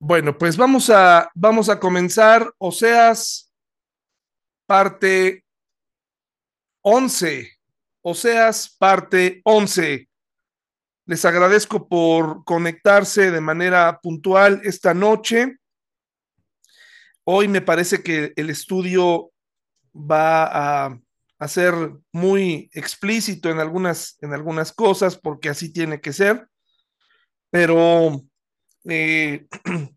Bueno, pues vamos a, vamos a comenzar Oseas, parte 11. Oseas, parte 11. Les agradezco por conectarse de manera puntual esta noche. Hoy me parece que el estudio va a, a ser muy explícito en algunas, en algunas cosas, porque así tiene que ser. Pero eh,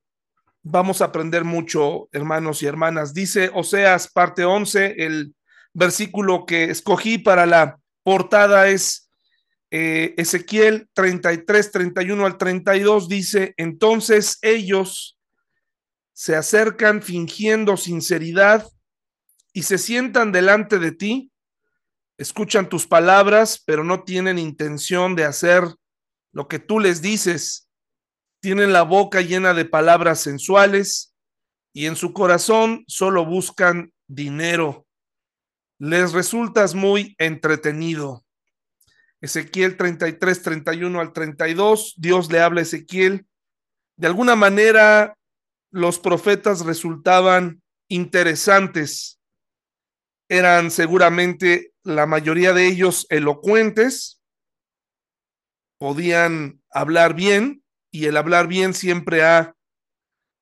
vamos a aprender mucho, hermanos y hermanas. Dice Oseas, parte 11, el versículo que escogí para la portada es eh, Ezequiel 33, 31 al 32, dice, entonces ellos se acercan fingiendo sinceridad y se sientan delante de ti, escuchan tus palabras, pero no tienen intención de hacer lo que tú les dices tienen la boca llena de palabras sensuales y en su corazón solo buscan dinero. Les resultas muy entretenido. Ezequiel 33, 31 al 32, Dios le habla a Ezequiel. De alguna manera, los profetas resultaban interesantes. Eran seguramente la mayoría de ellos elocuentes, podían hablar bien, y el hablar bien siempre ha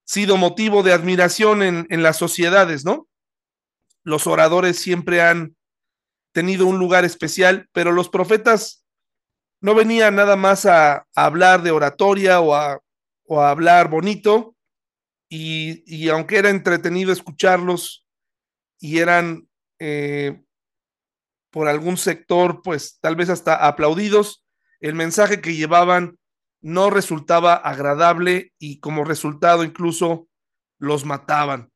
sido motivo de admiración en, en las sociedades, ¿no? Los oradores siempre han tenido un lugar especial, pero los profetas no venían nada más a, hablar de oratoria o a, o hablar bonito, y, y, aunque era entretenido escucharlos y eran eh, por algún sector, pues tal vez hasta aplaudidos, el mensaje que llevaban no resultaba agradable y como resultado incluso los mataban.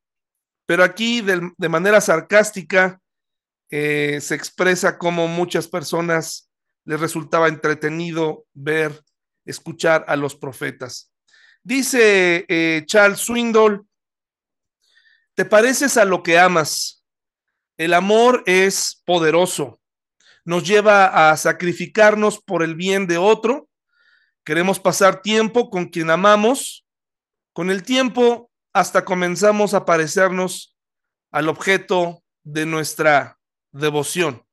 Pero aquí de, manera sarcástica eh, se expresa como muchas personas les resultaba entretenido ver, escuchar a los profetas. Dice eh, Charles Swindoll, te pareces a lo que amas. El amor es poderoso. Nos lleva a sacrificarnos por el bien de otro Queremos pasar tiempo con quien amamos. Con el tiempo hasta comenzamos a parecernos al objeto de nuestra devoción.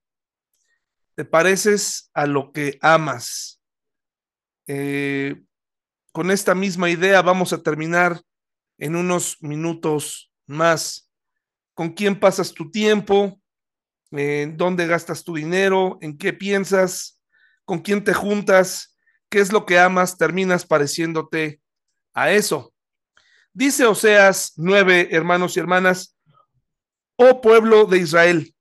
Te pareces a lo que amas. Eh, con esta misma idea vamos a terminar en unos minutos más. ¿Con quién pasas tu tiempo? ¿En dónde gastas tu dinero? ¿En qué piensas? ¿Con quién te juntas? Qué es lo que amas, terminas pareciéndote a eso. Dice Oseas 9, hermanos y hermanas, oh pueblo de Israel,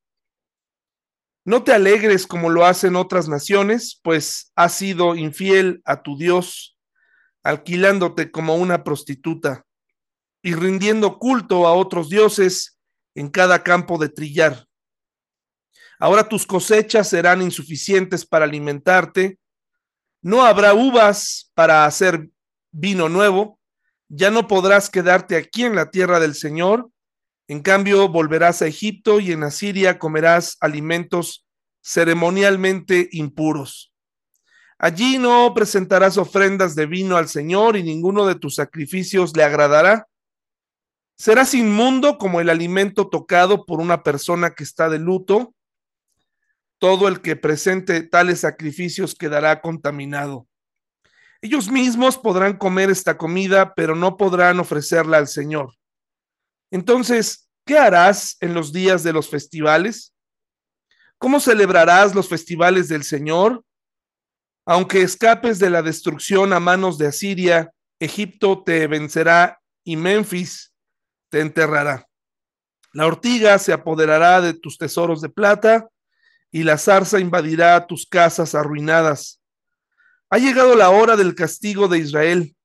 no te alegres como lo hacen otras naciones, pues has sido infiel a tu Dios, alquilándote como una prostituta y rindiendo culto a otros dioses en cada campo de trillar. Ahora tus cosechas serán insuficientes para alimentarte no habrá uvas para hacer vino nuevo, ya no podrás quedarte aquí en la tierra del Señor, en cambio volverás a Egipto y en Asiria comerás alimentos ceremonialmente impuros. Allí no presentarás ofrendas de vino al Señor y ninguno de tus sacrificios le agradará. Serás inmundo como el alimento tocado por una persona que está de luto todo el que presente tales sacrificios quedará contaminado. Ellos mismos podrán comer esta comida, pero no podrán ofrecerla al Señor. Entonces, ¿qué harás en los días de los festivales? ¿Cómo celebrarás los festivales del Señor? Aunque escapes de la destrucción a manos de Asiria, Egipto te vencerá y Memphis te enterrará. La ortiga se apoderará de tus tesoros de plata y la zarza invadirá tus casas arruinadas. Ha llegado la hora del castigo de Israel.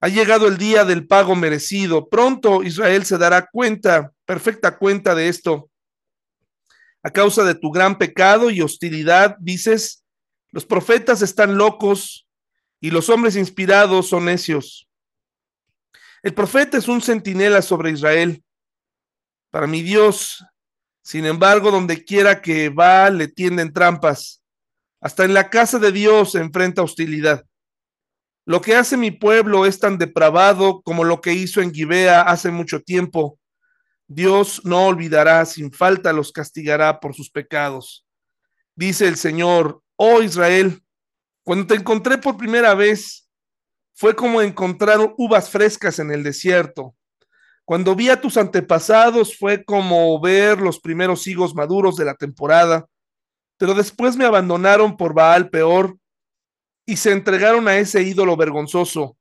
Ha llegado el día del pago merecido. Pronto Israel se dará cuenta, perfecta cuenta de esto. A causa de tu gran pecado y hostilidad, dices, los profetas están locos y los hombres inspirados son necios. El profeta es un centinela sobre Israel. Para mi Dios, sin embargo, donde quiera que va, le tienden trampas. Hasta en la casa de Dios se enfrenta hostilidad. Lo que hace mi pueblo es tan depravado como lo que hizo en Gibea hace mucho tiempo. Dios no olvidará, sin falta los castigará por sus pecados. Dice el Señor, oh Israel, cuando te encontré por primera vez, fue como encontrar uvas frescas en el desierto. Cuando vi a tus antepasados fue como ver los primeros higos maduros de la temporada, pero después me abandonaron por Baal peor y se entregaron a ese ídolo vergonzoso.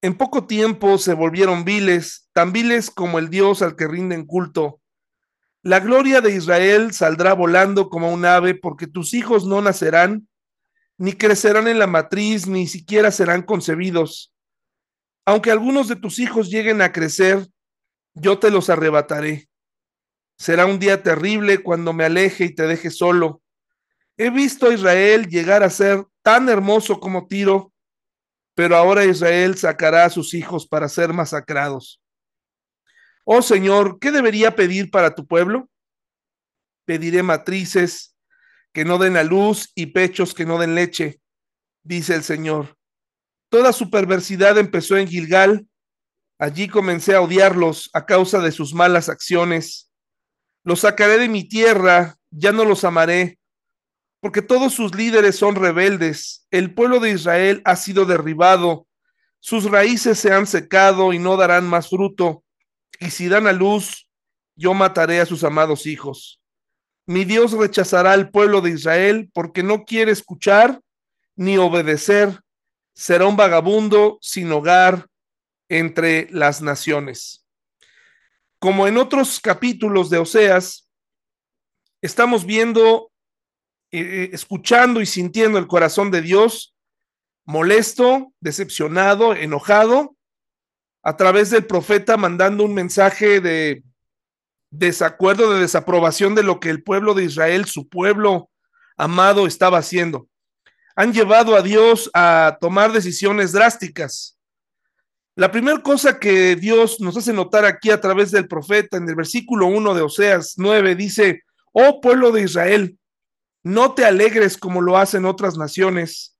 En poco tiempo se volvieron viles, tan viles como el Dios al que rinden culto. La gloria de Israel saldrá volando como un ave, porque tus hijos no nacerán, ni crecerán en la matriz, ni siquiera serán concebidos. Aunque algunos de tus hijos lleguen a crecer, yo te los arrebataré. Será un día terrible cuando me aleje y te deje solo. He visto a Israel llegar a ser tan hermoso como Tiro, pero ahora Israel sacará a sus hijos para ser masacrados. Oh Señor, ¿qué debería pedir para tu pueblo? Pediré matrices que no den a luz y pechos que no den leche, dice el Señor. Toda su perversidad empezó en Gilgal. Allí comencé a odiarlos a causa de sus malas acciones. Los sacaré de mi tierra, ya no los amaré, porque todos sus líderes son rebeldes. El pueblo de Israel ha sido derribado, sus raíces se han secado y no darán más fruto. Y si dan a luz, yo mataré a sus amados hijos. Mi Dios rechazará al pueblo de Israel porque no quiere escuchar ni obedecer. Será un vagabundo sin hogar entre las naciones. Como en otros capítulos de Oseas, estamos viendo eh, escuchando y sintiendo el corazón de Dios, molesto, decepcionado, enojado, a través del profeta mandando un mensaje de desacuerdo, de desaprobación de lo que el pueblo de Israel, su pueblo amado, estaba haciendo. Han llevado a Dios a tomar decisiones drásticas. La primera cosa que Dios nos hace notar aquí a través del profeta en el versículo 1 de Oseas 9 dice, oh pueblo de Israel, no te alegres como lo hacen otras naciones,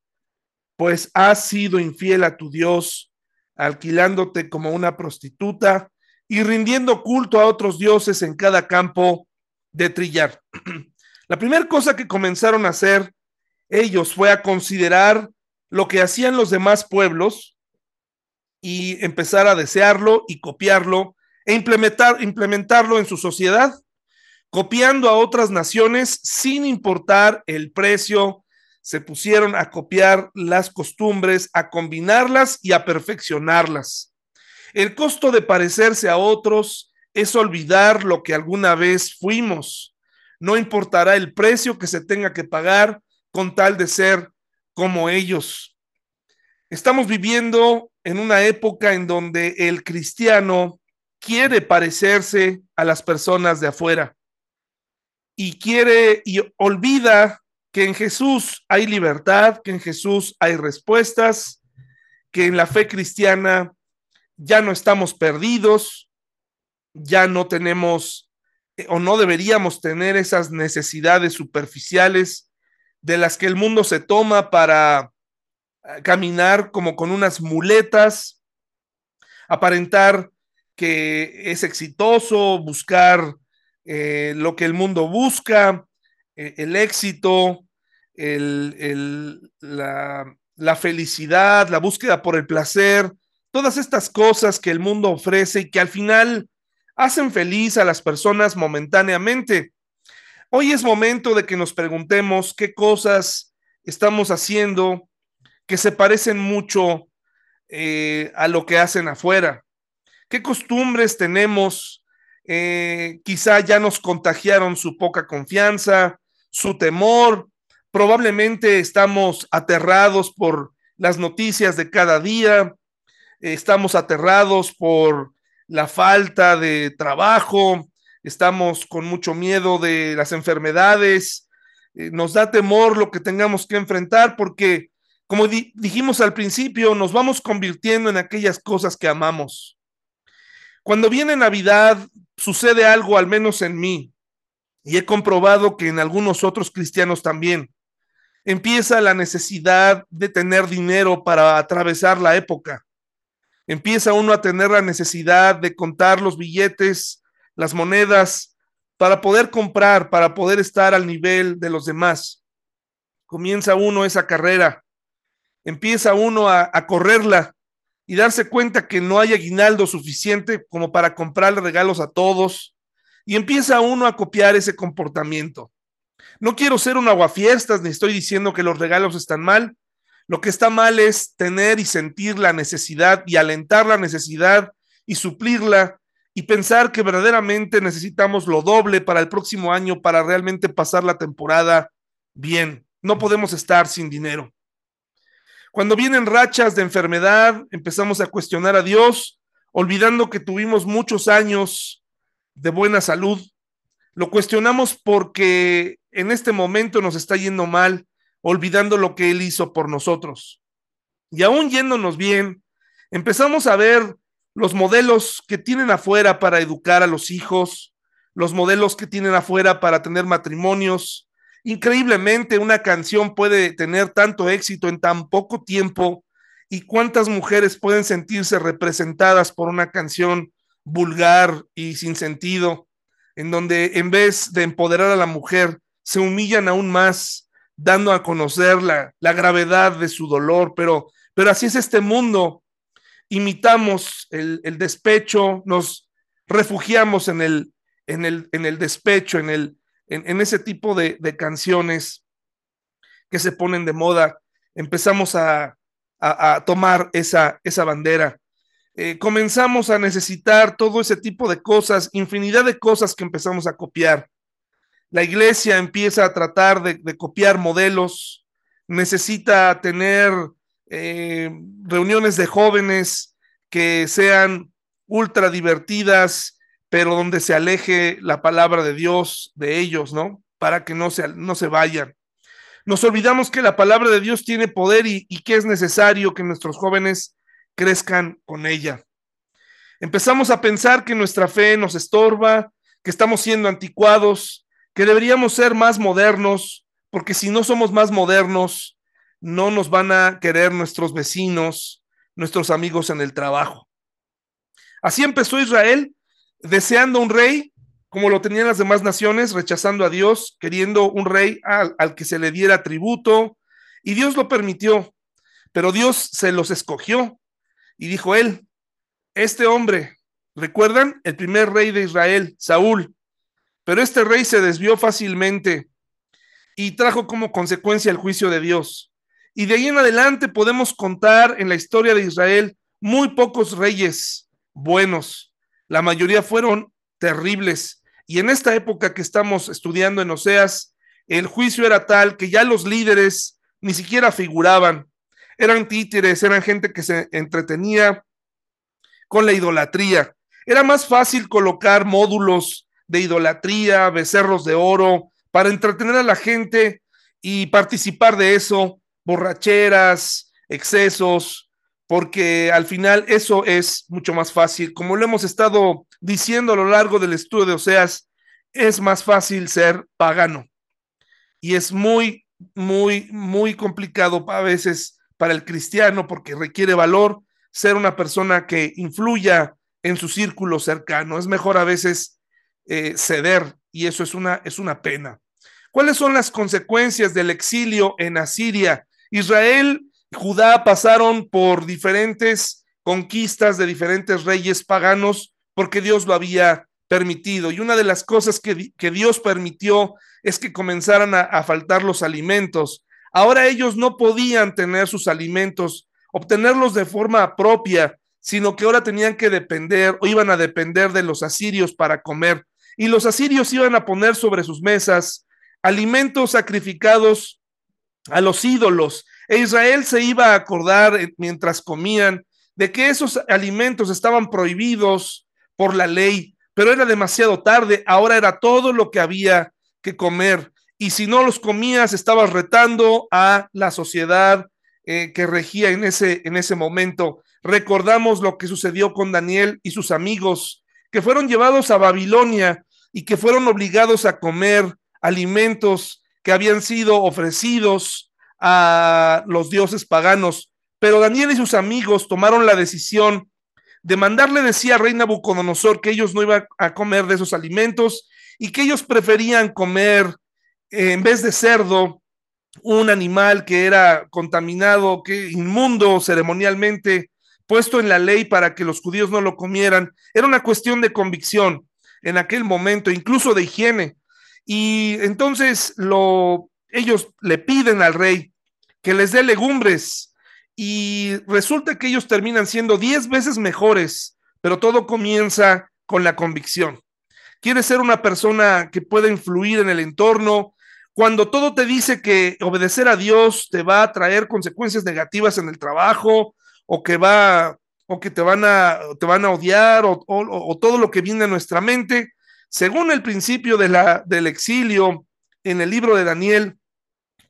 pues has sido infiel a tu Dios, alquilándote como una prostituta y rindiendo culto a otros dioses en cada campo de trillar. La primera cosa que comenzaron a hacer ellos fue a considerar lo que hacían los demás pueblos y empezar a desearlo y copiarlo e implementar, implementarlo en su sociedad copiando a otras naciones sin importar el precio, se pusieron a copiar las costumbres, a combinarlas y a perfeccionarlas. El costo de parecerse a otros es olvidar lo que alguna vez fuimos. No importará el precio que se tenga que pagar con tal de ser como ellos. Estamos viviendo en una época en donde el cristiano quiere parecerse a las personas de afuera y quiere y olvida que en Jesús hay libertad, que en Jesús hay respuestas, que en la fe cristiana ya no estamos perdidos, ya no tenemos eh, o no deberíamos tener esas necesidades superficiales de las que el mundo se toma para eh, caminar como con unas muletas, aparentar que es exitoso, buscar eh, lo que el mundo busca, eh, el éxito, la, la felicidad, la búsqueda por el placer, todas estas cosas que el mundo ofrece y que al final hacen feliz a las personas momentáneamente. Hoy es momento de que nos preguntemos qué cosas estamos haciendo que se parecen mucho eh, a lo que hacen afuera. ¿Qué costumbres tenemos eh, quizá ya nos contagiaron su poca confianza, su temor, probablemente estamos aterrados por las noticias de cada día, estamos aterrados por la falta de trabajo, estamos con mucho miedo de las enfermedades, eh, nos da temor lo que tengamos que enfrentar porque, como dijimos al principio, nos vamos convirtiendo en aquellas cosas que amamos. Cuando viene Navidad, sucede algo, al menos en mí, y he comprobado que en algunos otros cristianos también. empieza la necesidad de tener dinero para atravesar la época. Empieza uno a tener la necesidad de contar los billetes, las monedas, para poder comprar, para poder estar al nivel de los demás. Comienza uno esa carrera, empieza uno a, correrla y darse cuenta que no hay aguinaldo suficiente como para comprarle regalos a todos, y empieza uno a copiar ese comportamiento. No quiero ser un aguafiestas, ni estoy diciendo que los regalos están mal. Lo que está mal es tener y sentir la necesidad y alentar la necesidad y suplirla y pensar que verdaderamente necesitamos lo doble para el próximo año para realmente pasar la temporada bien. No podemos estar sin dinero. Cuando vienen rachas de enfermedad, empezamos a cuestionar a Dios, olvidando que tuvimos muchos años de buena salud. Lo cuestionamos porque en este momento nos está yendo mal, olvidando lo que Él hizo por nosotros. Y aún yéndonos bien, empezamos a ver los modelos que tienen afuera para educar a los hijos, los modelos que tienen afuera para tener matrimonios, Increíblemente, una canción puede tener tanto éxito en tan poco tiempo. Y cuántas mujeres pueden sentirse representadas por una canción vulgar y sin sentido, en donde en vez de empoderar a la mujer, se humillan aún más, dando a conocer la, la gravedad de su dolor, pero, pero así es este mundo. Imitamos el, despecho, nos refugiamos en el, en el, en el despecho, en el, en, ese tipo de, canciones que se ponen de moda, empezamos a, tomar esa, esa bandera. Eh, comenzamos a necesitar todo ese tipo de cosas, infinidad de cosas que empezamos a copiar. La iglesia empieza a tratar de, copiar modelos, necesita tener eh, reuniones de jóvenes que sean ultra divertidas, pero donde se aleje la palabra de Dios de ellos, ¿no? Para que no se, no se vayan. Nos olvidamos que la palabra de Dios tiene poder y, y que es necesario que nuestros jóvenes crezcan con ella. Empezamos a pensar que nuestra fe nos estorba, que estamos siendo anticuados, que deberíamos ser más modernos, porque si no somos más modernos, no nos van a querer nuestros vecinos, nuestros amigos en el trabajo. Así empezó Israel deseando un rey, como lo tenían las demás naciones, rechazando a Dios, queriendo un rey al, que se le diera tributo, y Dios lo permitió, pero Dios se los escogió y dijo él, este hombre, recuerdan el primer rey de Israel, Saúl, pero este rey se desvió fácilmente y trajo como consecuencia el juicio de Dios. Y de ahí en adelante podemos contar en la historia de Israel muy pocos reyes buenos. La mayoría fueron terribles. Y en esta época que estamos estudiando en Oseas, el juicio era tal que ya los líderes ni siquiera figuraban. Eran títeres, eran gente que se entretenía con la idolatría. Era más fácil colocar módulos de idolatría, becerros de oro, para entretener a la gente y participar de eso, borracheras, excesos, porque al final eso es mucho más fácil. Como lo hemos estado diciendo a lo largo del estudio de Oseas, es más fácil ser pagano. Y es muy, muy, muy complicado a veces para el cristiano porque requiere valor ser una persona que influya en su círculo cercano. Es mejor a veces eh, ceder y eso es una, es una pena. ¿Cuáles son las consecuencias del exilio en Asiria? Israel Judá pasaron por diferentes conquistas de diferentes reyes paganos porque Dios lo había permitido. Y una de las cosas que, Dios permitió es que comenzaran a faltar los alimentos. Ahora ellos no podían tener sus alimentos, obtenerlos de forma propia, sino que ahora tenían que depender o iban a depender de los asirios para comer. Y los asirios iban a poner sobre sus mesas alimentos sacrificados a los ídolos e Israel se iba a acordar eh, mientras comían de que esos alimentos estaban prohibidos por la ley, pero era demasiado tarde, ahora era todo lo que había que comer. Y si no los comías, estabas retando a la sociedad eh, que regía en ese, en ese momento. Recordamos lo que sucedió con Daniel y sus amigos, que fueron llevados a Babilonia y que fueron obligados a comer alimentos que habían sido ofrecidos a los dioses paganos. Pero Daniel y sus amigos tomaron la decisión de mandarle decía a rey Nabucodonosor que ellos no iban a comer de esos alimentos y que ellos preferían comer eh, en vez de cerdo un animal que era contaminado, que inmundo ceremonialmente, puesto en la ley para que los judíos no lo comieran. Era una cuestión de convicción en aquel momento, incluso de higiene. Y entonces lo, ellos le piden al rey que les dé legumbres y resulta que ellos terminan siendo diez veces mejores, pero todo comienza con la convicción. Quieres ser una persona que pueda influir en el entorno, cuando todo te dice que obedecer a Dios te va a traer consecuencias negativas en el trabajo o que va o que te van a te van a odiar o, o todo lo que viene a nuestra mente, según el principio del exilio en el libro de Daniel,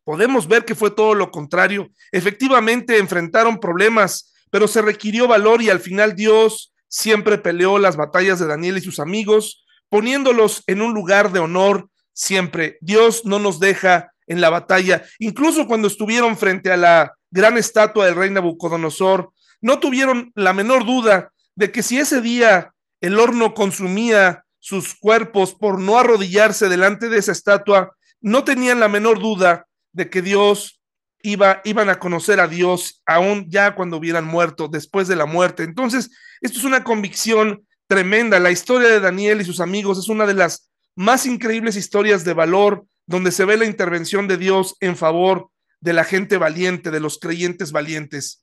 podemos ver que fue todo lo contrario. Efectivamente enfrentaron problemas, pero se requirió valor y al final Dios siempre peleó las batallas de Daniel y sus amigos, poniéndolos en un lugar de honor siempre. Dios no nos deja en la batalla. Incluso cuando estuvieron frente a la gran estatua del rey Nabucodonosor, no tuvieron la menor duda de que si ese día el horno consumía sus cuerpos por no arrodillarse delante de esa estatua, no tenían la menor duda de que Dios iba, iban a conocer a Dios aún ya cuando hubieran muerto, después de la muerte. Entonces, esto es una convicción tremenda. La historia de Daniel y sus amigos es una de las más increíbles historias de valor donde se ve la intervención de Dios en favor de la gente valiente, de los creyentes valientes.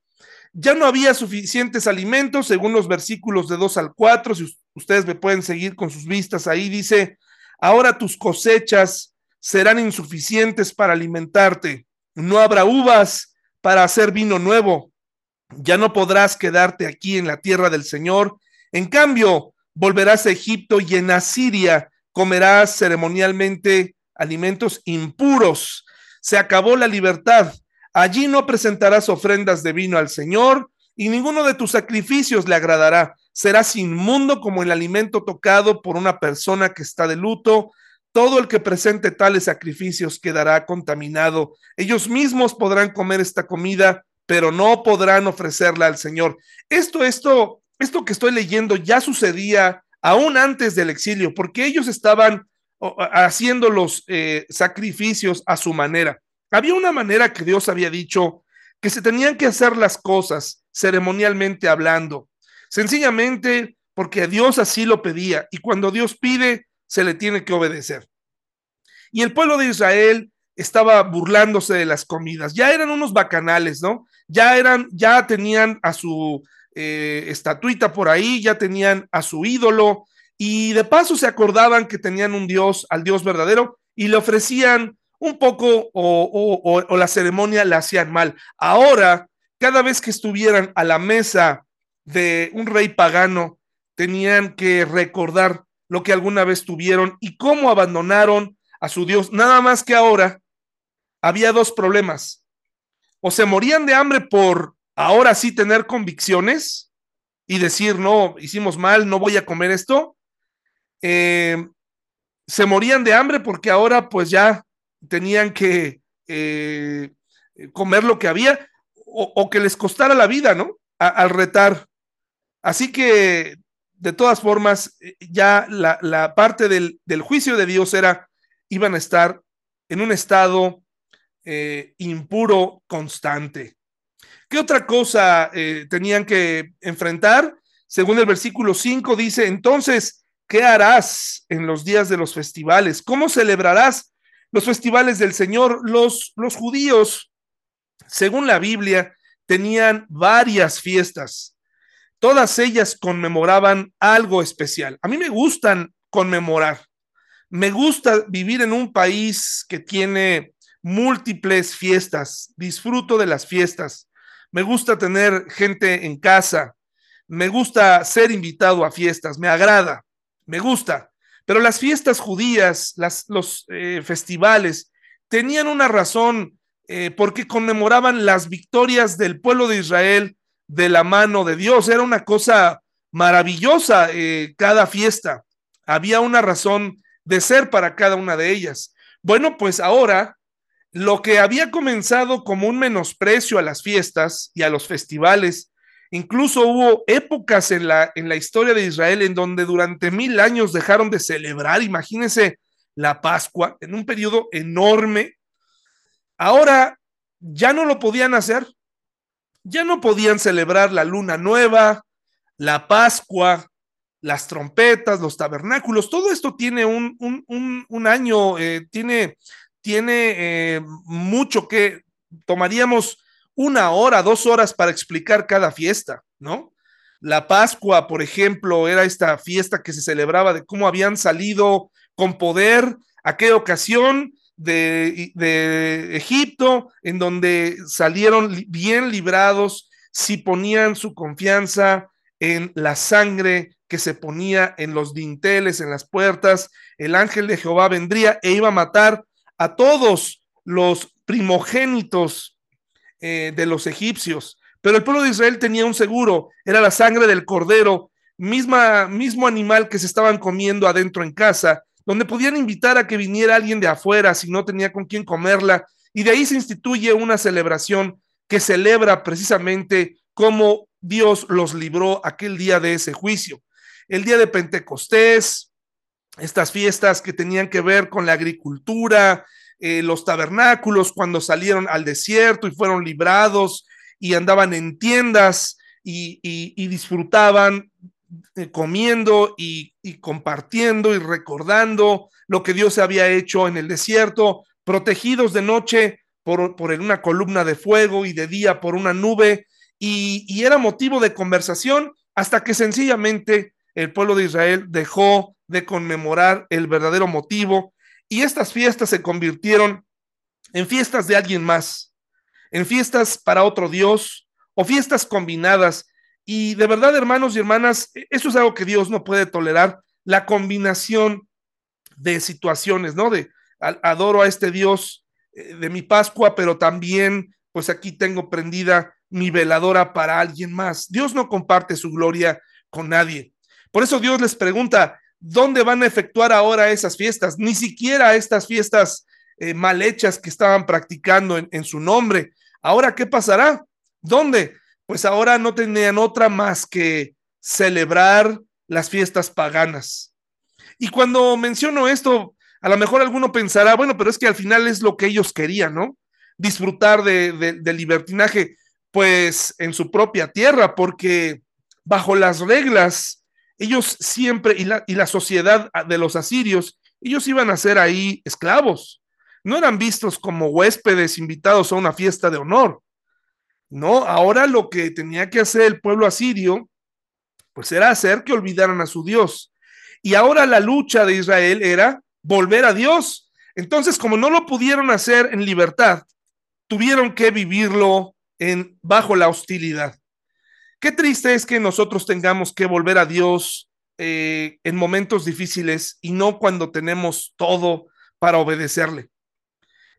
Ya no había suficientes alimentos, según los versículos de 2 al 4, si ustedes me pueden seguir con sus vistas ahí, dice, ahora tus cosechas serán insuficientes para alimentarte, no habrá uvas para hacer vino nuevo, ya no podrás quedarte aquí en la tierra del Señor, en cambio, volverás a Egipto y en Asiria comerás ceremonialmente alimentos impuros. Se acabó la libertad. Allí no presentarás ofrendas de vino al Señor y ninguno de tus sacrificios le agradará. Serás inmundo como el alimento tocado por una persona que está de luto. Todo el que presente tales sacrificios quedará contaminado. Ellos mismos podrán comer esta comida, pero no podrán ofrecerla al Señor. Esto, esto, esto que estoy leyendo ya sucedía aún antes del exilio, porque ellos estaban haciendo los eh, sacrificios a su manera. Había una manera que Dios había dicho que se tenían que hacer las cosas ceremonialmente hablando, sencillamente porque Dios así lo pedía y cuando Dios pide, se le tiene que obedecer. Y el pueblo de Israel estaba burlándose de las comidas. Ya eran unos bacanales, ¿no? Ya eran, ya tenían a su eh, estatuita por ahí, ya tenían a su ídolo y de paso se acordaban que tenían un Dios, al Dios verdadero, y le ofrecían un poco o, la ceremonia la hacían mal. Ahora, cada vez que estuvieran a la mesa de un rey pagano, tenían que recordar lo que alguna vez tuvieron y cómo abandonaron a su Dios. Nada más que ahora había dos problemas. O se morían de hambre por ahora sí tener convicciones y decir, no, hicimos mal, no voy a comer esto, eh, se morían de hambre porque ahora pues ya tenían que eh, comer lo que había o, que les costara la vida, ¿no? al retar. Así que, de todas formas, eh, ya la, parte del, juicio de Dios era, iban a estar en un estado impuro constante. ¿Qué otra cosa eh, tenían que enfrentar? Según el versículo 5 dice, entonces, ¿qué harás en los días de los festivales? ¿Cómo celebrarás los festivales del Señor? Los, los judíos, según la Biblia, tenían varias fiestas. Todas ellas conmemoraban algo especial. A mí me gustan conmemorar. Me gusta vivir en un país que tiene múltiples fiestas. Disfruto de las fiestas me gusta tener gente en casa, me gusta ser invitado a fiestas, me agrada, me gusta. Pero las fiestas judías, los eh, festivales, tenían una razón eh, porque conmemoraban las victorias del pueblo de Israel de la mano de Dios. Era una cosa maravillosa eh, cada fiesta. Había una razón de ser para cada una de ellas. Bueno, pues ahora lo que había comenzado como un menosprecio a las fiestas y a los festivales, incluso hubo épocas en la, en la historia de Israel en donde durante mil años dejaron de celebrar, imagínense la Pascua, en un periodo enorme. Ahora ya no lo podían hacer, ya no podían celebrar la luna nueva, la Pascua, las trompetas, los tabernáculos, todo esto tiene un, un, año, eh, tiene, tiene eh, mucho que tomaríamos una hora, dos horas para explicar cada fiesta, ¿no? La Pascua, por ejemplo, era esta fiesta que se celebraba de cómo habían salido con poder, a qué ocasión de, de Egipto, en donde salieron bien librados si ponían su confianza en la sangre que se ponía en los dinteles, en las puertas, el ángel de Jehová vendría e iba a matar a todos los primogénitos eh, de los egipcios. Pero el pueblo de Israel tenía un seguro, era la sangre del cordero, misma, mismo animal que se estaban comiendo adentro en casa, donde podían invitar a que viniera alguien de afuera si no tenía con quién comerla. Y de ahí se instituye una celebración que celebra precisamente cómo Dios los libró aquel día de ese juicio. El día de Pentecostés, estas fiestas que tenían que ver con la agricultura, eh, los tabernáculos cuando salieron al desierto y fueron librados y andaban en tiendas y, disfrutaban eh, comiendo y, compartiendo y recordando lo que Dios había hecho en el desierto, protegidos de noche por, por una columna de fuego y de día por una nube. Y, era motivo de conversación hasta que sencillamente el pueblo de Israel dejó de conmemorar el verdadero motivo y estas fiestas se convirtieron en fiestas de alguien más, en fiestas para otro Dios o fiestas combinadas. Y de verdad, hermanos y hermanas, e, eso es algo que Dios no puede tolerar, la combinación de situaciones, ¿no? De adoro a este Dios eh, de mi Pascua, pero también, pues aquí tengo prendida mi veladora para alguien más. Dios no comparte su gloria con nadie. Por eso Dios les pregunta, ¿dónde van a efectuar ahora esas fiestas? Ni siquiera estas fiestas eh, mal hechas que estaban practicando en, su nombre. Ahora, ¿qué pasará? ¿Dónde? Pues ahora no tenían otra más que celebrar las fiestas paganas. Y cuando menciono esto, a lo mejor alguno pensará, bueno, pero es que al final es lo que ellos querían, ¿no? Disfrutar de, de libertinaje pues en su propia tierra, porque bajo las reglas, ellos siempre, y la, y la sociedad de los asirios, ellos iban a ser ahí esclavos, no eran vistos como huéspedes invitados a una fiesta de honor. No, ahora lo que tenía que hacer el pueblo asirio, pues era hacer que olvidaran a su Dios. Y ahora la lucha de Israel era volver a Dios. Entonces, como no lo pudieron hacer en libertad, tuvieron que vivirlo en, bajo la hostilidad. Qué triste es que nosotros tengamos que volver a Dios eh, en momentos difíciles y no cuando tenemos todo para obedecerle.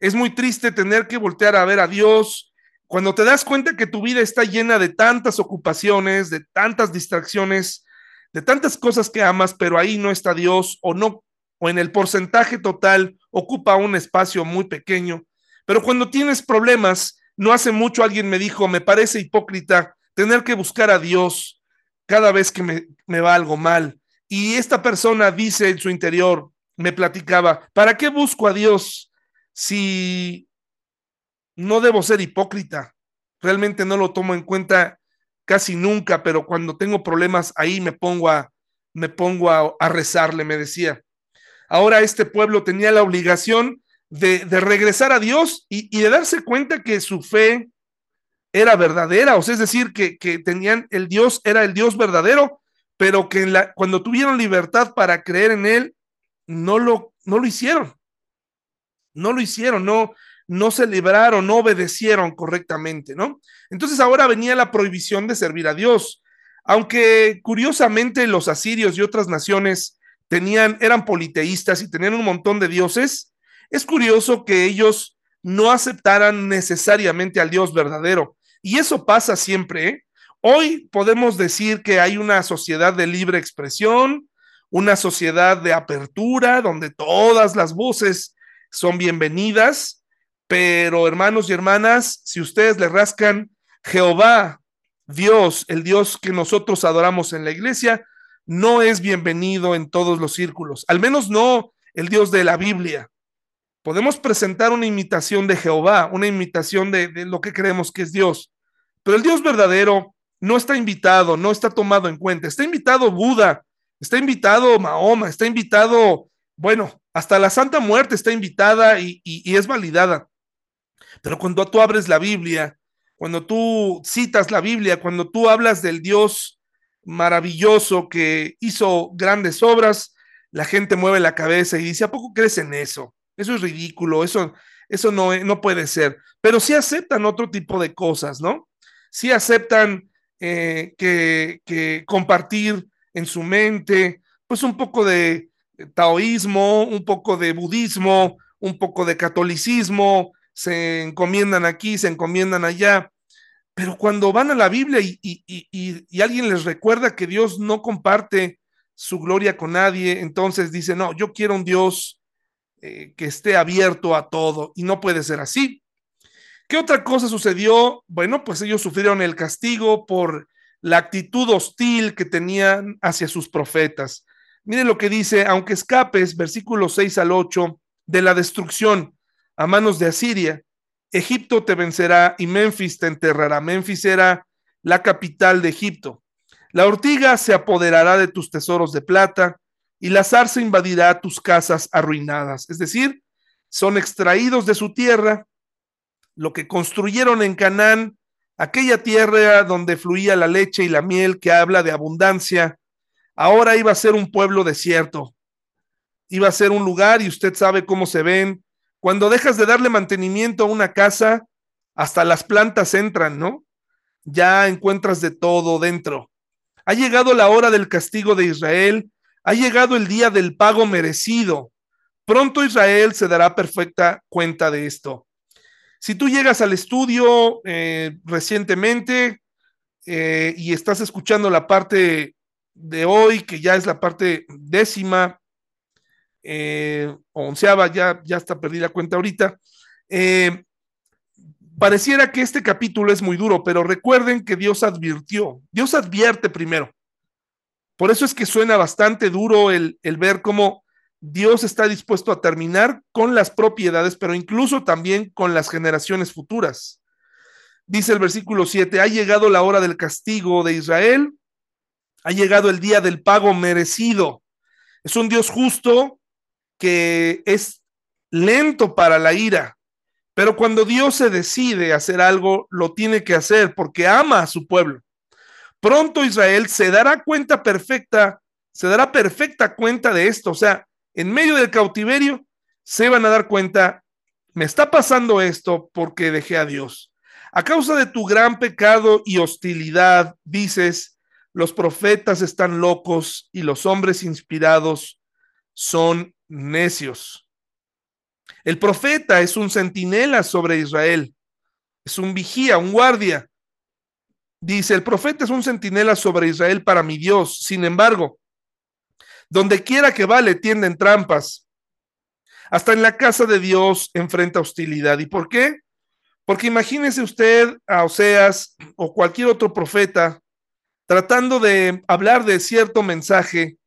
Es muy triste tener que voltear a ver a Dios cuando te das cuenta que tu vida está llena de tantas ocupaciones, de tantas distracciones, de tantas cosas que amas, pero ahí no está Dios o no, o en el porcentaje total ocupa un espacio muy pequeño. Pero cuando tienes problemas, no hace mucho alguien me dijo, me parece hipócrita tener que buscar a Dios cada vez que me, va algo mal. Y esta persona dice en su interior, me platicaba, ¿para qué busco a Dios si no debo ser hipócrita? Realmente no lo tomo en cuenta casi nunca, pero cuando tengo problemas ahí me pongo a, me pongo a, rezarle, me decía. Ahora este pueblo tenía la obligación de, regresar a Dios y, de darse cuenta que su fe era verdadera, o sea, es decir, que, tenían el Dios, era el Dios verdadero, pero que la, cuando tuvieron libertad para creer en Él, no lo, no lo hicieron. No lo hicieron, no, no celebraron, no obedecieron correctamente, ¿no? Entonces ahora venía la prohibición de servir a Dios. Aunque curiosamente los asirios y otras naciones tenían, eran politeístas y tenían un montón de dioses, es curioso que ellos no aceptaran necesariamente al Dios verdadero. Y eso pasa siempre. ¿eh? Hoy podemos decir que hay una sociedad de libre expresión, una sociedad de apertura, donde todas las voces son bienvenidas, Pero hermanos y hermanas, si ustedes le rascan Jehová, Dios, el Dios que nosotros adoramos en la iglesia, no es bienvenido en todos los círculos, al menos no el Dios de la Biblia. Podemos presentar una imitación de Jehová, una imitación de, lo que creemos que es Dios, pero el Dios verdadero no está invitado, no está tomado en cuenta. Está invitado Buda, está invitado Mahoma, está invitado, bueno, hasta la Santa Muerte está invitada y, y es validada. Pero cuando tú abres la Biblia, cuando tú citas la Biblia, cuando tú hablas del Dios maravilloso que hizo grandes obras, la gente mueve la cabeza y dice, ¿a poco crees en eso? Eso es ridículo, eso, eso no, no puede ser. Pero sí aceptan otro tipo de cosas, ¿no? Sí aceptan eh, que, que compartir en su mente, pues un poco de taoísmo, un poco de budismo, un poco de catolicismo, se encomiendan aquí, se encomiendan allá, pero cuando van a la Biblia y, y, y, y, alguien les recuerda que Dios no comparte su gloria con nadie, entonces dice, no, yo quiero un Dios eh, que esté abierto a todo y no puede ser así. ¿Qué otra cosa sucedió? Bueno, pues ellos sufrieron el castigo por la actitud hostil que tenían hacia sus profetas. Miren lo que dice, aunque escapes, versículos 6 al 8, de la destrucción a manos de Asiria, Egipto te vencerá y Memphis te enterrará. Memphis era la capital de Egipto. La ortiga se apoderará de tus tesoros de plata y la zarza invadirá tus casas arruinadas. Es decir, son extraídos de su tierra, lo que construyeron en Canaán, aquella tierra donde fluía la leche y la miel que habla de abundancia, ahora iba a ser un pueblo desierto. Iba a ser un lugar y usted sabe cómo se ven. Cuando dejas de darle mantenimiento a una casa, hasta las plantas entran, ¿no? Ya encuentras de todo dentro. Ha llegado la hora del castigo de Israel, ha llegado el día del pago merecido. Pronto Israel se dará perfecta cuenta de esto. Si tú llegas al estudio eh, recientemente eh, y estás escuchando la parte de hoy, que ya es la parte décima, eh, onceava, ya, ya está perdida cuenta ahorita, pareciera que este capítulo es muy duro, pero recuerden que Dios advirtió, Dios advierte primero. Por eso es que suena bastante duro el, el ver cómo Dios está dispuesto a terminar con las propiedades, pero incluso también con las generaciones futuras. Dice el versículo 7, ha llegado la hora del castigo de Israel, ha llegado el día del pago merecido. Es un Dios justo que es lento para la ira, pero cuando Dios se decide hacer algo, lo tiene que hacer porque ama a su pueblo. Pronto Israel se dará cuenta perfecta, se dará perfecta cuenta de esto, o sea, en medio del cautiverio, se van a dar cuenta, me está pasando esto porque dejé a Dios. A causa de tu gran pecado y hostilidad, dices, los profetas están locos y los hombres inspirados son necios. El profeta es un centinela sobre Israel, es un vigía, un guardia. Dice, el profeta es un centinela sobre Israel para mi Dios. Sin embargo, donde quiera que va, le tienden trampas. Hasta en la casa de Dios enfrenta hostilidad. ¿Y por qué? Porque imagínese usted a Oseas o cualquier otro profeta tratando de hablar de cierto mensaje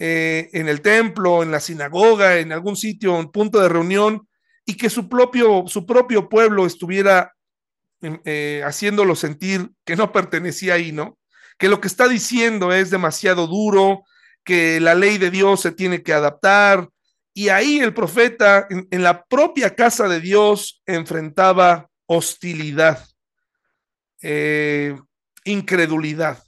eh, en el templo, en la sinagoga, en algún sitio, un punto de reunión, y que su propio, su propio pueblo estuviera eh, haciéndolo sentir que no pertenecía ahí, ¿no? Que lo que está diciendo es demasiado duro, que la ley de Dios se tiene que adaptar. Y ahí el profeta en, la propia casa de Dios enfrentaba hostilidad, eh, incredulidad.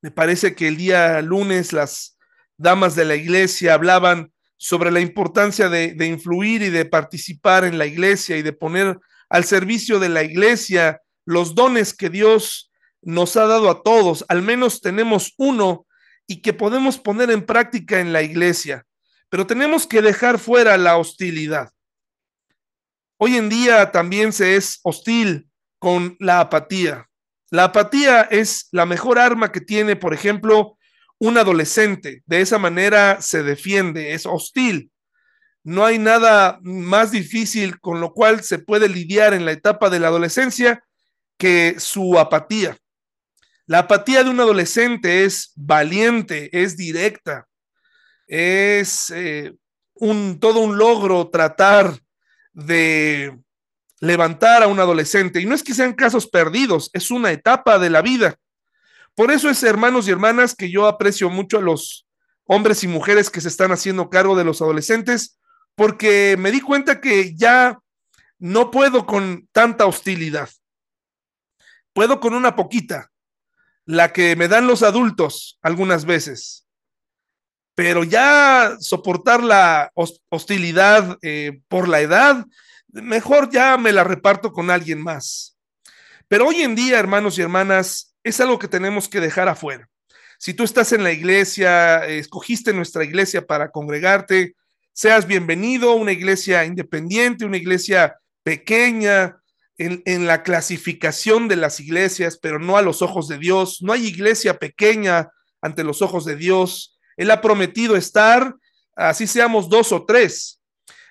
Me parece que el día lunes las damas de la iglesia hablaban sobre la importancia de, influir y de participar en la iglesia y de poner al servicio de la iglesia los dones que Dios nos ha dado a todos. Al menos tenemos uno y que podemos poner en práctica en la iglesia, pero tenemos que dejar fuera la hostilidad. Hoy en día también se es hostil con la apatía. La apatía es la mejor arma que tiene, por ejemplo, un adolescente. De esa manera se defiende, es hostil. No hay nada más difícil con lo cual se puede lidiar en la etapa de la adolescencia que su apatía. La apatía de un adolescente es valiente, es directa, es eh, un, todo un logro tratar de levantar a un adolescente. Y no es que sean casos perdidos, es una etapa de la vida. Por eso es, hermanos y hermanas, que yo aprecio mucho a los hombres y mujeres que se están haciendo cargo de los adolescentes, porque me di cuenta que ya no puedo con tanta hostilidad. Puedo con una poquita, la que me dan los adultos algunas veces. Pero ya soportar la hostilidad eh, por la edad, mejor ya me la reparto con alguien más. Pero hoy en día, hermanos y hermanas, es algo que tenemos que dejar afuera. Si tú estás en la iglesia, escogiste nuestra iglesia para congregarte, seas bienvenido, una iglesia independiente, una iglesia pequeña, en, en, la clasificación de las iglesias, pero no a los ojos de Dios. No hay iglesia pequeña ante los ojos de Dios. Él ha prometido estar, así seamos dos o tres.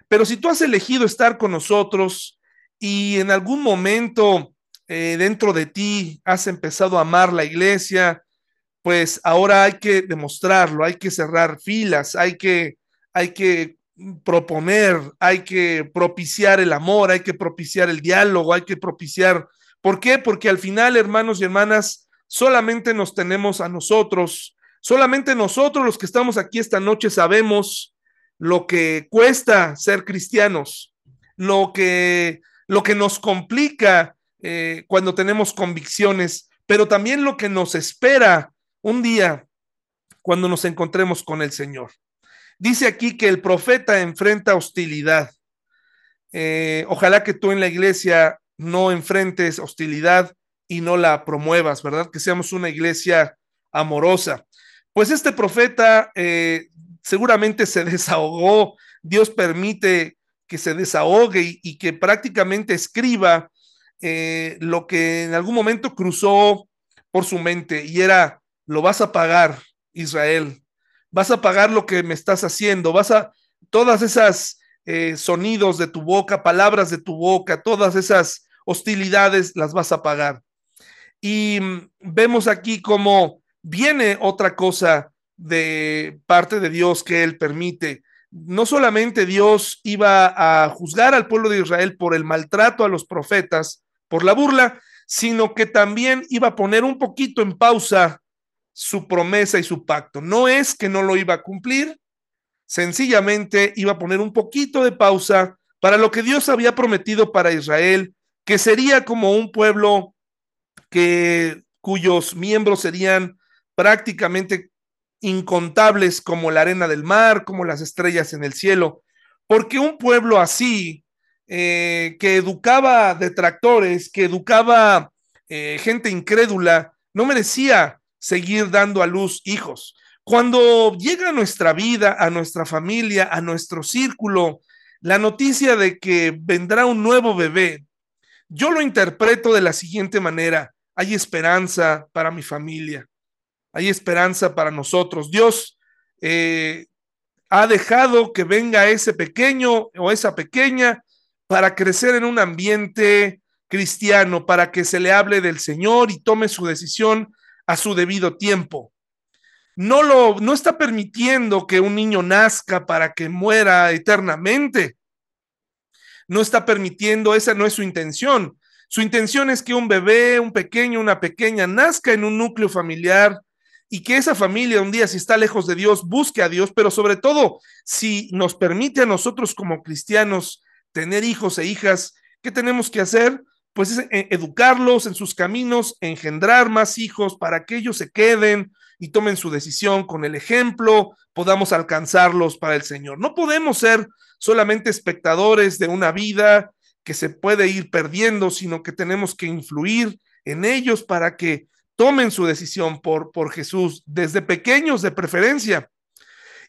Pero si tú has elegido estar con nosotros y en algún momento eh, dentro de ti has empezado a amar la iglesia, pues ahora hay que demostrarlo, hay que cerrar filas, hay que, hay que proponer, hay que propiciar el amor, hay que propiciar el diálogo, hay que propiciar... ¿Por qué? Porque al final, hermanos y hermanas, solamente nos tenemos a nosotros, solamente nosotros los que estamos aquí esta noche sabemos lo que cuesta ser cristianos, lo que, lo que nos complica eh, cuando tenemos convicciones, pero también lo que nos espera un día cuando nos encontremos con el Señor. Dice aquí que el profeta enfrenta hostilidad. Eh, ojalá que tú en la iglesia no enfrentes hostilidad y no la promuevas, ¿verdad? Que seamos una iglesia amorosa. Pues este profeta eh, seguramente se desahogó, Dios permite que se desahogue y, que prácticamente escriba eh, lo que en algún momento cruzó por su mente y era, lo vas a pagar, Israel, vas a pagar lo que me estás haciendo, vas a, todas esas eh, sonidos de tu boca, palabras de tu boca, todas esas hostilidades las vas a pagar. Y mm, vemos aquí cómo viene otra cosa de parte de Dios que Él permite. No solamente Dios iba a juzgar al pueblo de Israel por el maltrato a los profetas, por la burla, sino que también iba a poner un poquito en pausa su promesa y su pacto. No es que no lo iba a cumplir, sencillamente iba a poner un poquito de pausa para lo que Dios había prometido para Israel, que sería como un pueblo que cuyos miembros serían prácticamente incontables como la arena del mar, como las estrellas en el cielo, porque un pueblo así, eh, que educaba detractores, que educaba eh, gente incrédula, no merecía seguir dando a luz hijos. Cuando llega a nuestra vida, a nuestra familia, a nuestro círculo, la noticia de que vendrá un nuevo bebé, yo lo interpreto de la siguiente manera, hay esperanza para mi familia hay esperanza para nosotros. Dios eh, ha dejado que venga ese pequeño o esa pequeña para crecer en un ambiente cristiano, para que se le hable del Señor y tome su decisión a su debido tiempo. No lo no está permitiendo que un niño nazca para que muera eternamente. No está permitiendo, esa no es su intención. Su intención es que un bebé, un pequeño, una pequeña nazca en un núcleo familiar y que esa familia un día, si está lejos de Dios, busque a Dios, pero sobre todo, si nos permite a nosotros como cristianos tener hijos e hijas, ¿qué tenemos que hacer? Pues es eh, educarlos en sus caminos, engendrar más hijos para que ellos se queden y tomen su decisión con el ejemplo, podamos alcanzarlos para el Señor. No podemos ser solamente espectadores de una vida que se puede ir perdiendo, sino que tenemos que influir en ellos para que tomen su decisión por, por Jesús, desde pequeños de preferencia.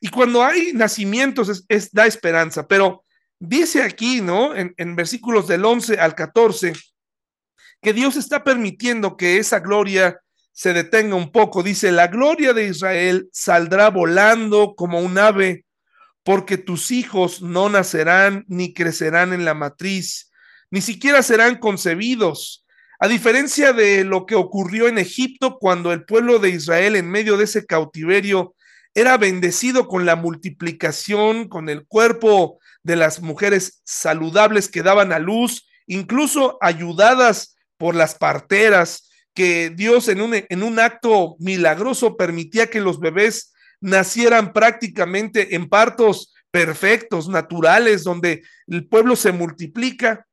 Y cuando hay nacimientos es, da esperanza, pero dice aquí, ¿no? En, en versículos del 11 al 14, que Dios está permitiendo que esa gloria se detenga un poco. Dice, la gloria de Israel saldrá volando como un ave porque tus hijos no nacerán ni crecerán en la matriz, ni siquiera serán concebidos. A diferencia de lo que ocurrió en Egipto cuando el pueblo de Israel en medio de ese cautiverio era bendecido con la multiplicación, con el cuerpo de las mujeres saludables que daban a luz, incluso ayudadas por las parteras, que Dios en un, en un acto milagroso permitía que los bebés nacieran prácticamente en partos perfectos, naturales, donde el pueblo se multiplica.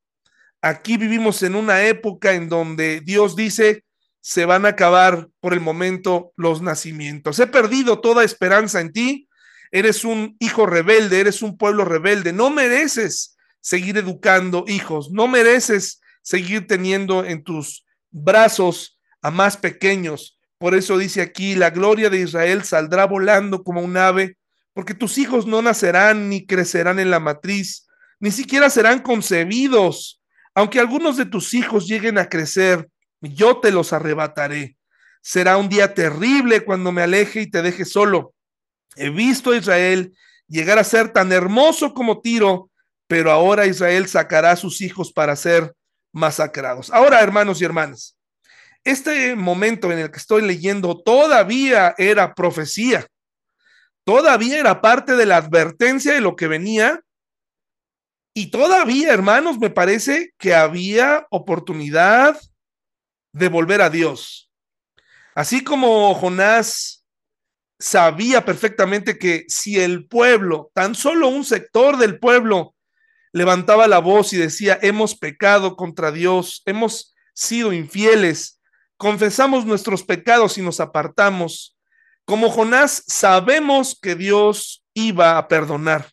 Aquí vivimos en una época en donde Dios dice, se van a acabar por el momento los nacimientos. He perdido toda esperanza en ti. Eres un hijo rebelde, eres un pueblo rebelde. No mereces seguir educando hijos, no mereces seguir teniendo en tus brazos a más pequeños. Por eso dice aquí, la gloria de Israel saldrá volando como un ave, porque tus hijos no nacerán ni crecerán en la matriz, ni siquiera serán concebidos. Aunque algunos de tus hijos lleguen a crecer, yo te los arrebataré. Será un día terrible cuando me aleje y te deje solo. He visto a Israel llegar a ser tan hermoso como Tiro, pero ahora Israel sacará a sus hijos para ser masacrados. Ahora, hermanos y hermanas, este momento en el que estoy leyendo todavía era profecía, todavía era parte de la advertencia de lo que venía y todavía, hermanos, me parece que había oportunidad de volver a Dios. Así como Jonás sabía perfectamente que si el pueblo, tan solo un sector del pueblo, levantaba la voz y decía, hemos pecado contra Dios, hemos sido infieles, confesamos nuestros pecados y nos apartamos, como Jonás sabemos que Dios iba a perdonar.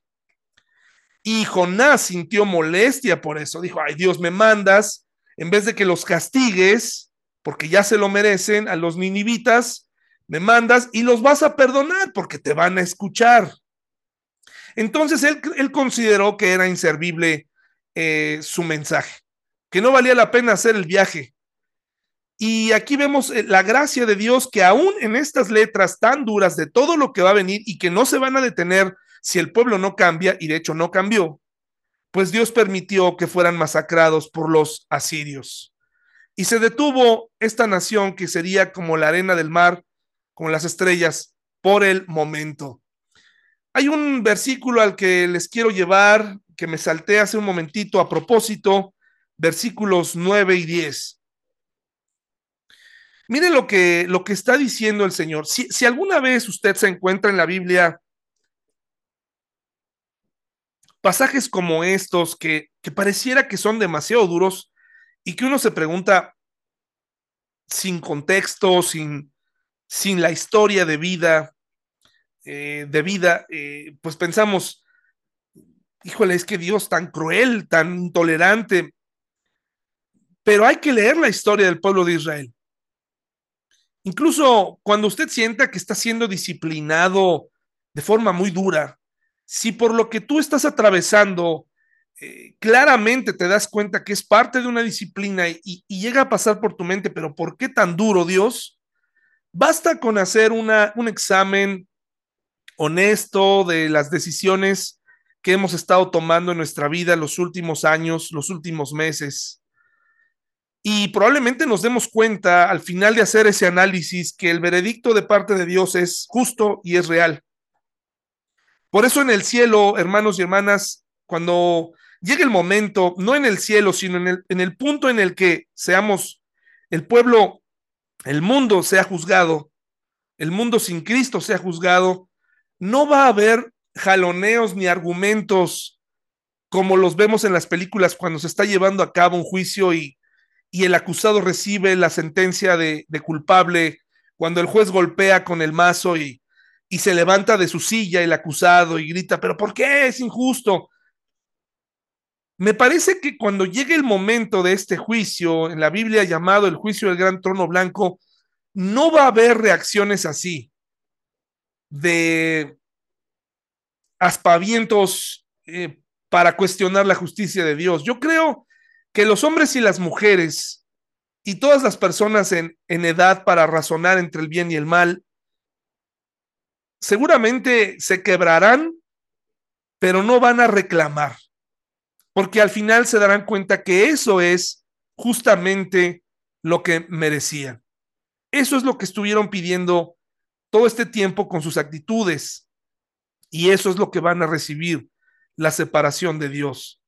Y Jonás sintió molestia por eso. Dijo, ay Dios, me mandas, en vez de que los castigues, porque ya se lo merecen, a los ninivitas, me mandas y los vas a perdonar porque te van a escuchar. Entonces él, consideró que era inservible eh, su mensaje, que no valía la pena hacer el viaje. Y aquí vemos eh, la gracia de Dios que aún en estas letras tan duras de todo lo que va a venir y que no se van a detener si el pueblo no cambia, y de hecho no cambió, pues Dios permitió que fueran masacrados por los asirios. Y se detuvo esta nación que sería como la arena del mar, como las estrellas, por el momento. Hay un versículo al que les quiero llevar, que me salté hace un momentito a propósito, versículos 9 y 10. Mire lo que, lo que está diciendo el Señor. Si, si alguna vez usted se encuentra en la Biblia pasajes como estos que, que pareciera que son demasiado duros, y que uno se pregunta sin contexto, sin, sin la historia de vida, eh, de vida, eh, pues pensamos, híjole, es que Dios tan cruel, tan intolerante, pero hay que leer la historia del pueblo de Israel. Incluso cuando usted sienta que está siendo disciplinado de forma muy dura, si por lo que tú estás atravesando eh, claramente te das cuenta que es parte de una disciplina y, llega a pasar por tu mente, pero ¿por qué tan duro, Dios? Basta con hacer una, un examen honesto de las decisiones que hemos estado tomando en nuestra vida los últimos años, los últimos meses. Y probablemente nos demos cuenta al final de hacer ese análisis que el veredicto de parte de Dios es justo y es real. Por eso en el cielo, hermanos y hermanas, cuando llegue el momento, no en el cielo, sino en el, en el punto en el que seamos el pueblo, el mundo sea juzgado, el mundo sin Cristo sea juzgado, no va a haber jaloneos ni argumentos como los vemos en las películas cuando se está llevando a cabo un juicio y, y el acusado recibe la sentencia de, de, culpable, cuando el juez golpea con el mazo y, y se levanta de su silla el acusado y grita, pero ¿por qué es injusto? Me parece que cuando llegue el momento de este juicio, en la Biblia llamado el juicio del gran trono blanco, no va a haber reacciones así, de aspavientos eh, para cuestionar la justicia de Dios. Yo creo que los hombres y las mujeres y todas las personas en, en edad para razonar entre el bien y el mal, seguramente se quebrarán pero no van a reclamar, porque al final se darán cuenta que eso es justamente lo que merecían. Eso es lo que estuvieron pidiendo todo este tiempo con sus actitudes, y eso es lo que van a recibir, la separación de Dios.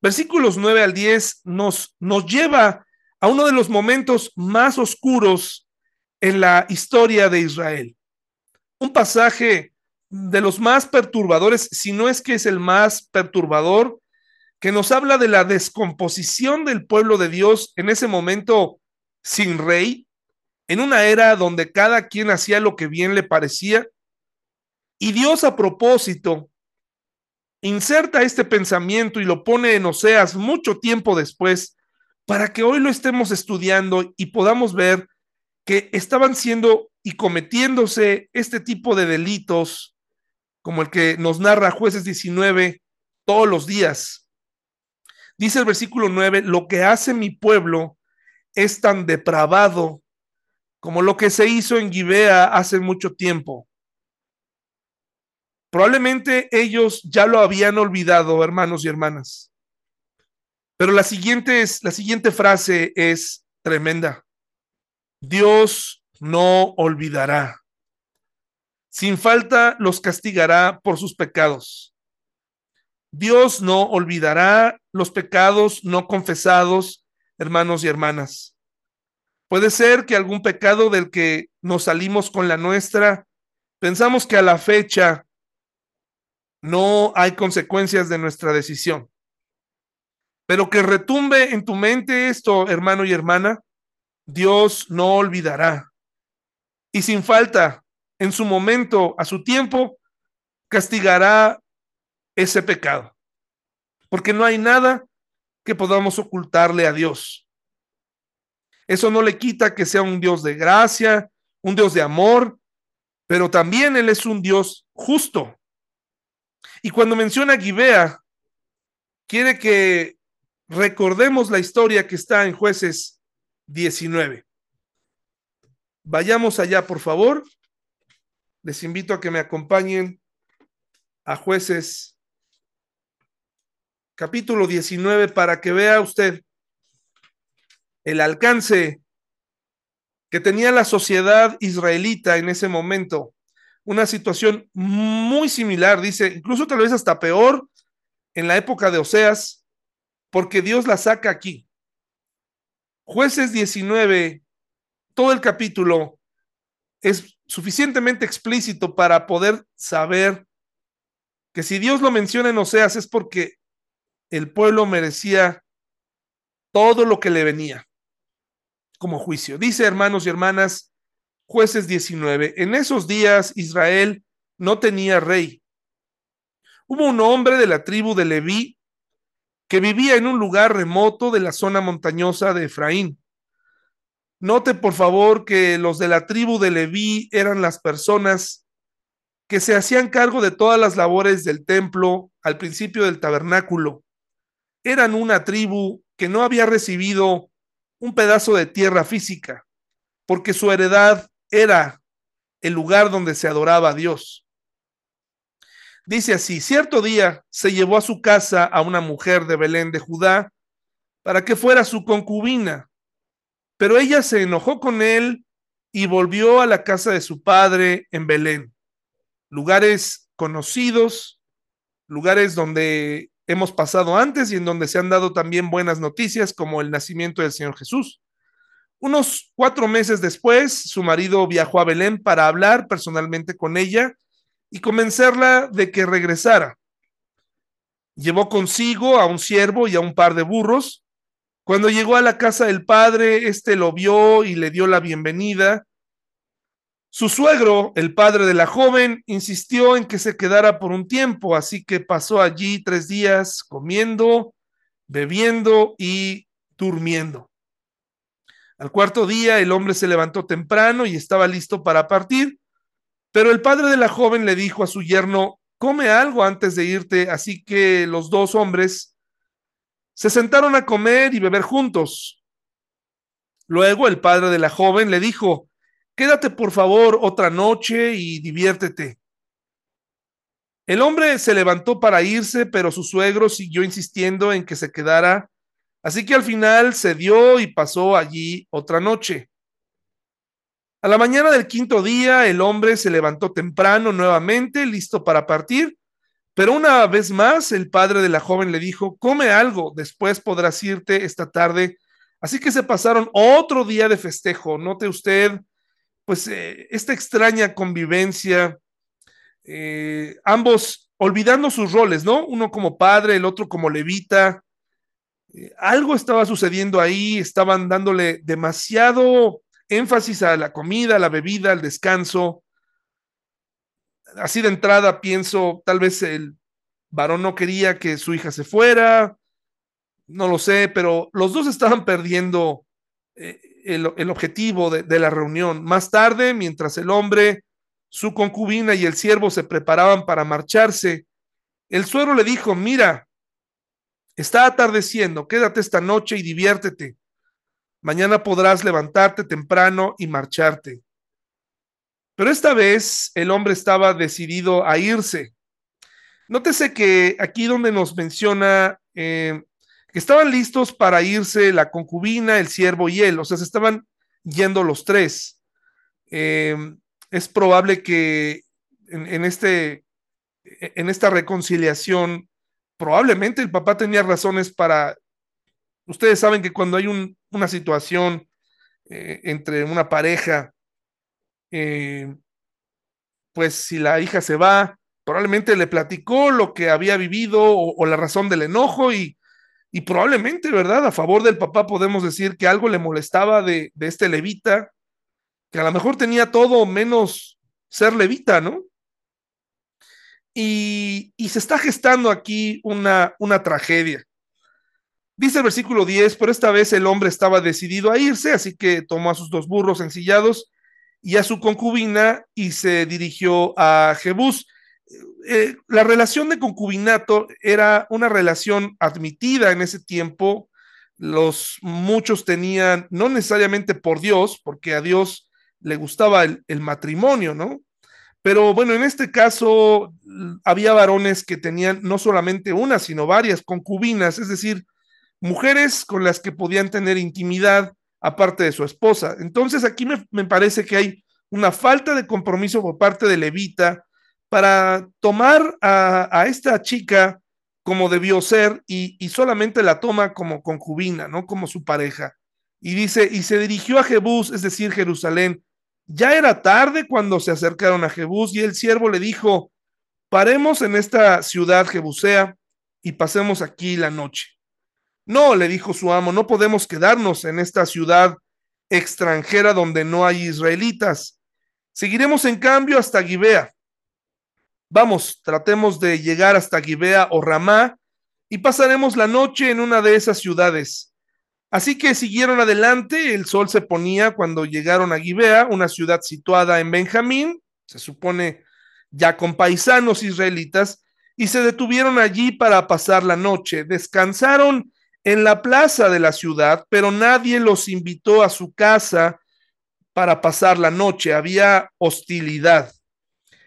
Versículos 9 al 10 nos, nos lleva a uno de los momentos más oscuros en la historia de Israel. Un pasaje de los más perturbadores, si no es que es el más perturbador, que nos habla de la descomposición del pueblo de Dios en ese momento sin rey, en una era donde cada quien hacía lo que bien le parecía. Y Dios a propósito inserta este pensamiento y lo pone en Oseas mucho tiempo después para que hoy lo estemos estudiando y podamos ver que estaban siendo y cometiéndose este tipo de delitos, como el que nos narra jueces 19 todos los días. Dice el versículo 9, lo que hace mi pueblo es tan depravado como lo que se hizo en Gibea hace mucho tiempo. Probablemente ellos ya lo habían olvidado, hermanos y hermanas. Pero la siguiente, es, la siguiente frase es tremenda. Dios no olvidará. Sin falta los castigará por sus pecados. Dios no olvidará los pecados no confesados, hermanos y hermanas. Puede ser que algún pecado del que nos salimos con la nuestra, pensamos que a la fecha no hay consecuencias de nuestra decisión. Pero que retumbe en tu mente esto, hermano y hermana, Dios no olvidará. Y sin falta, en su momento, a su tiempo, castigará ese pecado. Porque no hay nada que podamos ocultarle a Dios. Eso no le quita que sea un Dios de gracia, un Dios de amor, pero también Él es un Dios justo. Y cuando menciona Gibea, quiere que recordemos la historia que está en jueces 19. Vayamos allá, por favor. Les invito a que me acompañen a jueces capítulo 19 para que vea usted el alcance que tenía la sociedad israelita en ese momento una situación muy similar, dice, incluso tal vez hasta peor en la época de Oseas, porque Dios la saca aquí. Jueces 19, todo el capítulo es suficientemente explícito para poder saber que si Dios lo menciona en Oseas es porque el pueblo merecía todo lo que le venía como juicio. Dice, hermanos y hermanas, Jueces 19. En esos días Israel no tenía rey. Hubo un hombre de la tribu de Leví que vivía en un lugar remoto de la zona montañosa de Efraín. Note por favor que los de la tribu de Leví eran las personas que se hacían cargo de todas las labores del templo al principio del tabernáculo. Eran una tribu que no había recibido un pedazo de tierra física, porque su heredad era el lugar donde se adoraba a Dios. Dice así, cierto día se llevó a su casa a una mujer de Belén de Judá para que fuera su concubina, pero ella se enojó con él y volvió a la casa de su padre en Belén, lugares conocidos, lugares donde hemos pasado antes y en donde se han dado también buenas noticias como el nacimiento del Señor Jesús. Unos cuatro meses después, su marido viajó a Belén para hablar personalmente con ella y convencerla de que regresara. Llevó consigo a un siervo y a un par de burros. Cuando llegó a la casa del padre, éste lo vio y le dio la bienvenida. Su suegro, el padre de la joven, insistió en que se quedara por un tiempo, así que pasó allí tres días comiendo, bebiendo y durmiendo. Al cuarto día el hombre se levantó temprano y estaba listo para partir, pero el padre de la joven le dijo a su yerno, come algo antes de irte, así que los dos hombres se sentaron a comer y beber juntos. Luego el padre de la joven le dijo, quédate por favor otra noche y diviértete. El hombre se levantó para irse, pero su suegro siguió insistiendo en que se quedara, así que al final cedió y pasó allí otra noche. A la mañana del quinto día, el hombre se levantó temprano nuevamente, listo para partir, pero una vez más el padre de la joven le dijo, come algo, después podrás irte esta tarde. Así que se pasaron otro día de festejo. Note usted, pues, eh, esta extraña convivencia, eh, ambos olvidando sus roles, ¿no? Uno como padre, el otro como levita. Eh, algo estaba sucediendo ahí, estaban dándole demasiado énfasis a la comida, a la bebida, al descanso. Así de entrada pienso, tal vez el varón no quería que su hija se fuera, no lo sé, pero los dos estaban perdiendo el, objetivo de, de la reunión. Más tarde, mientras el hombre, su concubina y el siervo se preparaban para marcharse, el suegro le dijo, mira, está atardeciendo, quédate esta noche y diviértete. Mañana podrás levantarte temprano y marcharte. Pero esta vez el hombre estaba decidido a irse. Nótese que aquí donde nos menciona eh, estaban listos para irse la concubina, el siervo y él, o sea, se estaban yendo los tres. Eh, es probable que en, este, en esta reconciliación, probablemente el papá tenía razones para Ustedes saben que cuando hay una situación eh, entre una pareja, eh, pues si la hija se va, probablemente le platicó lo que había vivido o, la razón del enojo y, y, probablemente, ¿verdad? A favor del papá podemos decir que algo le molestaba de, de este levita, que a lo mejor tenía todo menos ser levita, ¿no? Y, y, se está gestando aquí una, una tragedia. Dice el versículo 10, pero esta vez el hombre estaba decidido a irse, así que tomó a sus dos burros ensillados y a su concubina y se dirigió a Jebús. Eh, la relación de concubinato era una relación admitida en ese tiempo. Los muchos tenían, no necesariamente por Dios, porque a Dios le gustaba el, el matrimonio, ¿no? Pero bueno, en este caso había varones que tenían no solamente una, sino varias concubinas, es decir, mujeres con las que podían tener intimidad aparte de su esposa. Entonces aquí me, parece que hay una falta de compromiso por parte de Levita para tomar a, esta chica como debió ser y, y, solamente la toma como concubina, ¿no? Como su pareja. Y dice, y se dirigió a Jebús, es decir, Jerusalén. Ya era tarde cuando se acercaron a Jebús y el siervo le dijo, paremos en esta ciudad jebusea y pasemos aquí la noche. No, le dijo su amo, no podemos quedarnos en esta ciudad extranjera donde no hay israelitas. Seguiremos en cambio hasta Gibea. Vamos, tratemos de llegar hasta Gibea o Ramá y pasaremos la noche en una de esas ciudades. Así que siguieron adelante, el sol se ponía cuando llegaron a Gibea, una ciudad situada en Benjamín, se supone ya con paisanos israelitas, y se detuvieron allí para pasar la noche. Descansaron en la plaza de la ciudad, pero nadie los invitó a su casa para pasar la noche. Había hostilidad.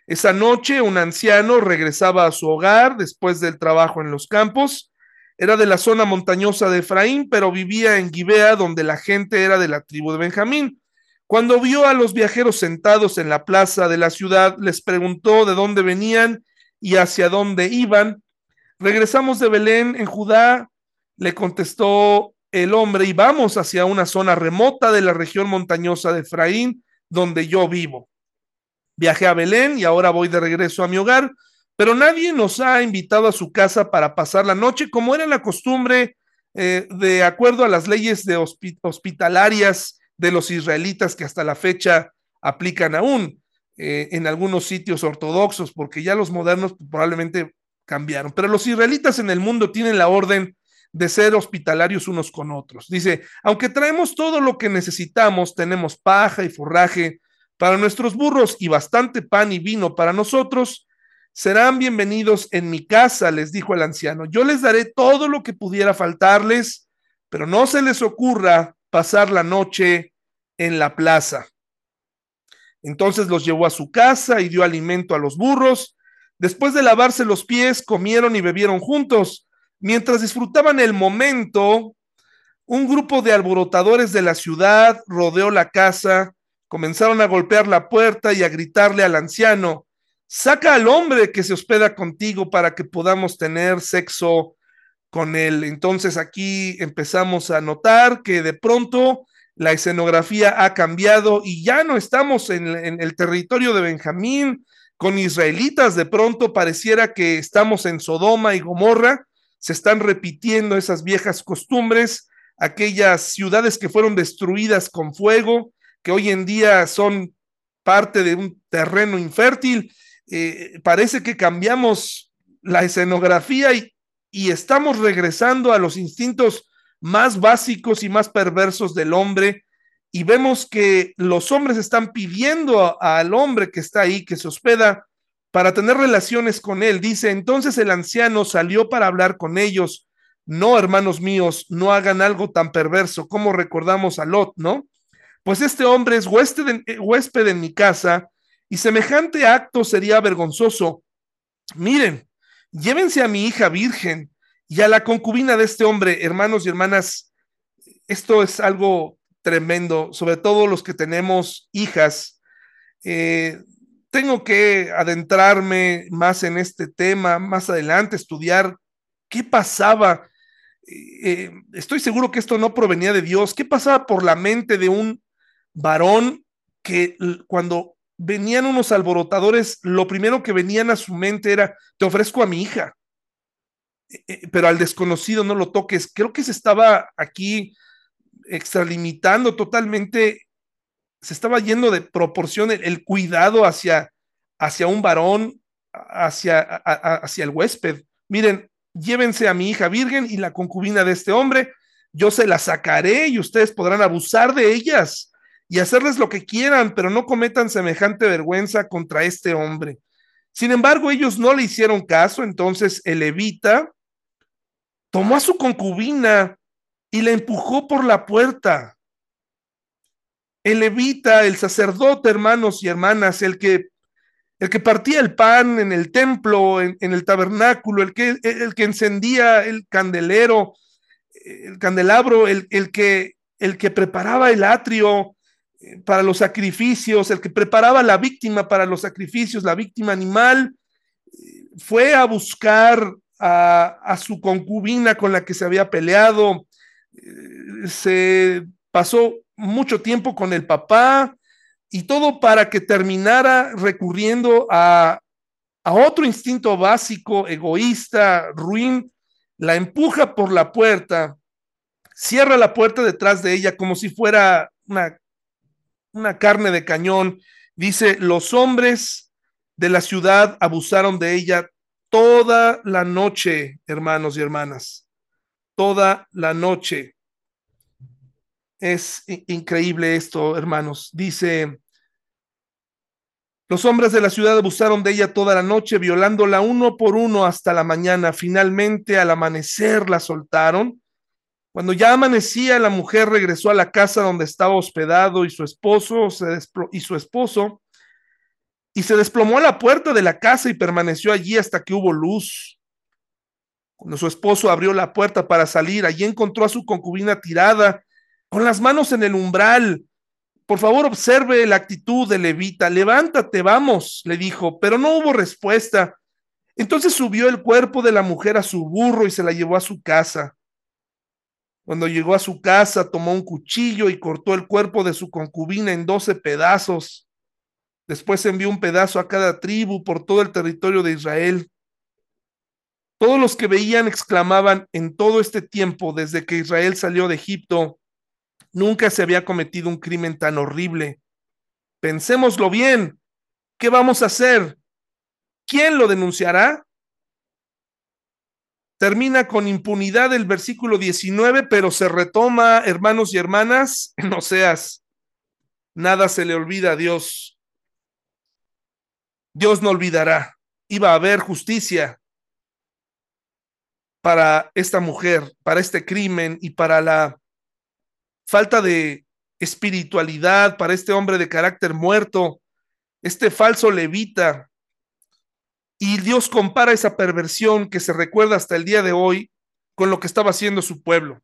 Esa noche un anciano regresaba a su hogar después del trabajo en los campos. Era de la zona montañosa de Efraín, pero vivía en Gibea, donde la gente era de la tribu de Benjamín. Cuando vio a los viajeros sentados en la plaza de la ciudad, les preguntó de dónde venían y hacia dónde iban. Regresamos de Belén, en Judá, le contestó el hombre, y vamos hacia una zona remota de la región montañosa de Efraín, donde yo vivo. Viajé a Belén y ahora voy de regreso a mi hogar, pero nadie nos ha invitado a su casa para pasar la noche, como era la costumbre eh, de acuerdo a las leyes de hospitalarias de los israelitas que hasta la fecha aplican aún eh, en algunos sitios ortodoxos, porque ya los modernos probablemente cambiaron. Pero los israelitas en el mundo tienen la orden de ser hospitalarios unos con otros. Dice, aunque traemos todo lo que necesitamos, tenemos paja y forraje para nuestros burros y bastante pan y vino para nosotros, serán bienvenidos en mi casa, les dijo el anciano. Yo les daré todo lo que pudiera faltarles, pero no se les ocurra pasar la noche en la plaza. Entonces los llevó a su casa y dio alimento a los burros Después de lavarse los pies, comieron y bebieron juntos. Mientras disfrutaban el momento, un grupo de alborotadores de la ciudad rodeó la casa, comenzaron a golpear la puerta y a gritarle al anciano, saca al hombre que se hospeda contigo para que podamos tener sexo con él. Entonces aquí empezamos a notar que de pronto la escenografía ha cambiado y ya no estamos en, en, el territorio de Benjamín con israelitas, de pronto pareciera que estamos en Sodoma y Gomorra, se están repitiendo esas viejas costumbres, aquellas ciudades que fueron destruidas con fuego, que hoy en día son parte de un terreno infértil. Eh, parece que cambiamos la escenografía y, y estamos regresando a los instintos más básicos y más perversos del hombre y vemos que los hombres están pidiendo al hombre que está ahí, que se hospeda, para tener relaciones con él. Dice, entonces el anciano salió para hablar con ellos. No, hermanos míos, no hagan algo tan perverso como recordamos a Lot, ¿no? Pues este hombre es huésped en, huésped en mi casa y semejante acto sería vergonzoso. Miren, llévense a mi hija virgen y a la concubina de este hombre, hermanos y hermanas. Esto es algo tremendo, sobre todo los que tenemos hijas. Eh, tengo que adentrarme más en este tema, más adelante, estudiar qué pasaba. Eh, estoy seguro que esto no provenía de Dios. ¿Qué pasaba por la mente de un varón que cuando venían unos alborotadores, lo primero que venían a su mente era, te ofrezco a mi hija, eh, eh, pero al desconocido no lo toques. Creo que se estaba aquí extralimitando totalmente, se estaba yendo de proporción el, cuidado hacia, hacia un varón, hacia, hacia el huésped. Miren, llévense a mi hija virgen y la concubina de este hombre, yo se la sacaré y ustedes podrán abusar de ellas y hacerles lo que quieran, pero no cometan semejante vergüenza contra este hombre. Sin embargo, ellos no le hicieron caso, entonces el levita tomó a su concubina y la empujó por la puerta. El levita, el sacerdote, hermanos y hermanas, el que, el que partía el pan en el templo, en, el tabernáculo, el que, el que encendía el candelero, el candelabro, el, el, que, el que preparaba el atrio, para los sacrificios, el que preparaba la víctima para los sacrificios, la víctima animal, fue a buscar a, su concubina con la que se había peleado, se pasó mucho tiempo con el papá y todo para que terminara recurriendo a, a otro instinto básico, egoísta, ruin, la empuja por la puerta, cierra la puerta detrás de ella como si fuera una una carne de cañón. Dice, los hombres de la ciudad abusaron de ella toda la noche, hermanos y hermanas. Toda la noche. Es increíble esto, hermanos. Dice, los hombres de la ciudad abusaron de ella toda la noche, violándola uno por uno hasta la mañana. Finalmente, al amanecer, la soltaron cuando ya amanecía, la mujer regresó a la casa donde estaba hospedado y su esposo se y su esposo y se desplomó a la puerta de la casa y permaneció allí hasta que hubo luz. Cuando su esposo abrió la puerta para salir, allí encontró a su concubina tirada con las manos en el umbral. Por favor, observe la actitud de Levita. Levántate, vamos, le dijo, pero no hubo respuesta. Entonces subió el cuerpo de la mujer a su burro y se la llevó a su casa. Cuando llegó a su casa, tomó un cuchillo y cortó el cuerpo de su concubina en doce pedazos. Después envió un pedazo a cada tribu por todo el territorio de Israel. Todos los que veían exclamaban en todo este tiempo, desde que Israel salió de Egipto, nunca se había cometido un crimen tan horrible. Pensémoslo bien. ¿Qué vamos a hacer? ¿Quién lo denunciará? Termina con impunidad el versículo 19, pero se retoma, hermanos y hermanas, no seas, nada se le olvida a Dios. Dios no olvidará. Iba a haber justicia para esta mujer, para este crimen y para la falta de espiritualidad, para este hombre de carácter muerto, este falso levita Y Dios compara esa perversión que se recuerda hasta el día de hoy con lo que estaba haciendo su pueblo.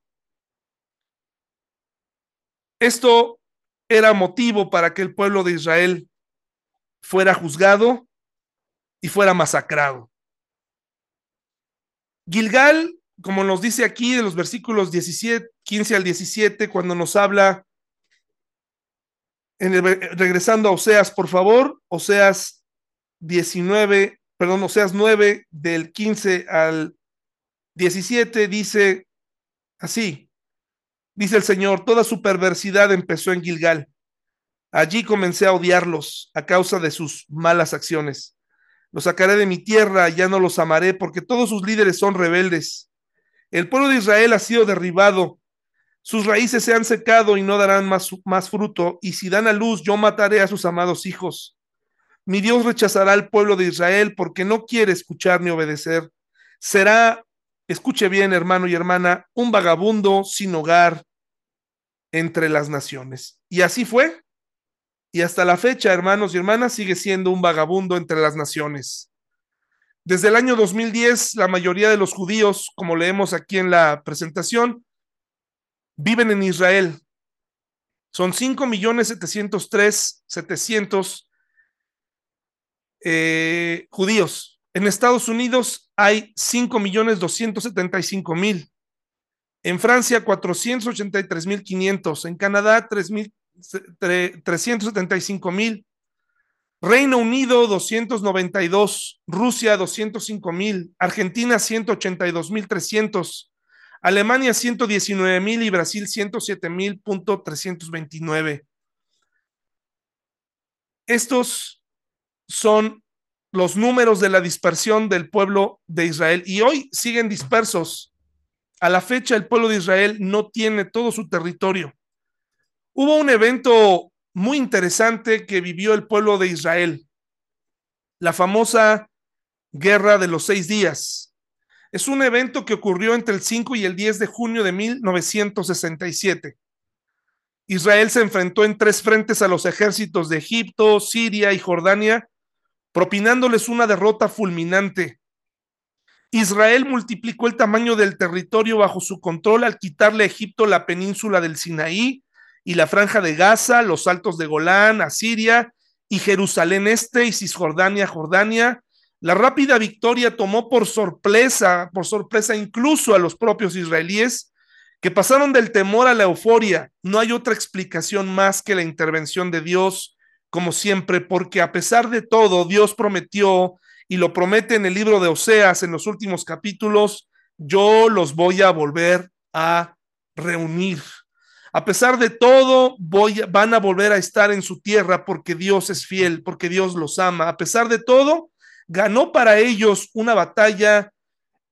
Esto era motivo para que el pueblo de Israel fuera juzgado y fuera masacrado. Gilgal, como nos dice aquí de los versículos 17, 15 al 17, cuando nos habla, en regresando a Oseas, por favor, Oseas 19, perdón, Oseas 9, del 15 al 17, dice así, dice el Señor, toda su perversidad empezó en Gilgal. Allí comencé a odiarlos a causa de sus malas acciones. Los sacaré de mi tierra, ya no los amaré, porque todos sus líderes son rebeldes. El pueblo de Israel ha sido derribado, sus raíces se han secado y no darán más, más fruto, y si dan a luz, yo mataré a sus amados hijos. Mi Dios rechazará al pueblo de Israel porque no quiere escuchar ni obedecer. Será, escuche bien hermano y hermana, un vagabundo sin hogar entre las naciones. Y así fue. Y hasta la fecha, hermanos y hermanas, sigue siendo un vagabundo entre las naciones. Desde el año 2010, la mayoría de los judíos, como leemos aquí en la presentación, viven en Israel. Son 5 millones 703 700 eh, judíos. En Estados Unidos hay 5 millones 275 mil. En Francia, 483 mil 500. En Canadá, 375 mil. Reino Unido, 292. Rusia, 205 mil. Argentina, 182 mil 300. Alemania, 119 mil y Brasil, 107 mil punto 329. Estos son los números de la dispersión del pueblo de Israel y hoy siguen dispersos. A la fecha el pueblo de Israel no tiene todo su territorio. Hubo un evento muy interesante que vivió el pueblo de Israel, la famosa Guerra de los Seis Días. Es un evento que ocurrió entre el 5 y el 10 de junio de 1967. Israel se enfrentó en tres frentes a los ejércitos de Egipto, Siria y Jordania propinándoles una derrota fulminante. Israel multiplicó el tamaño del territorio bajo su control al quitarle a Egipto la península del Sinaí y la franja de Gaza, los altos de Golán, Asiria y Jerusalén Este y Cisjordania, Jordania. La rápida victoria tomó por sorpresa, por sorpresa incluso a los propios israelíes, que pasaron del temor a la euforia. No hay otra explicación más que la intervención de Dios como siempre, porque a pesar de todo, Dios prometió y lo promete en el libro de Oseas en los últimos capítulos, yo los voy a volver a reunir. A pesar de todo, van a volver a estar en su tierra porque Dios es fiel, porque Dios los ama. A pesar de todo, ganó para ellos una batalla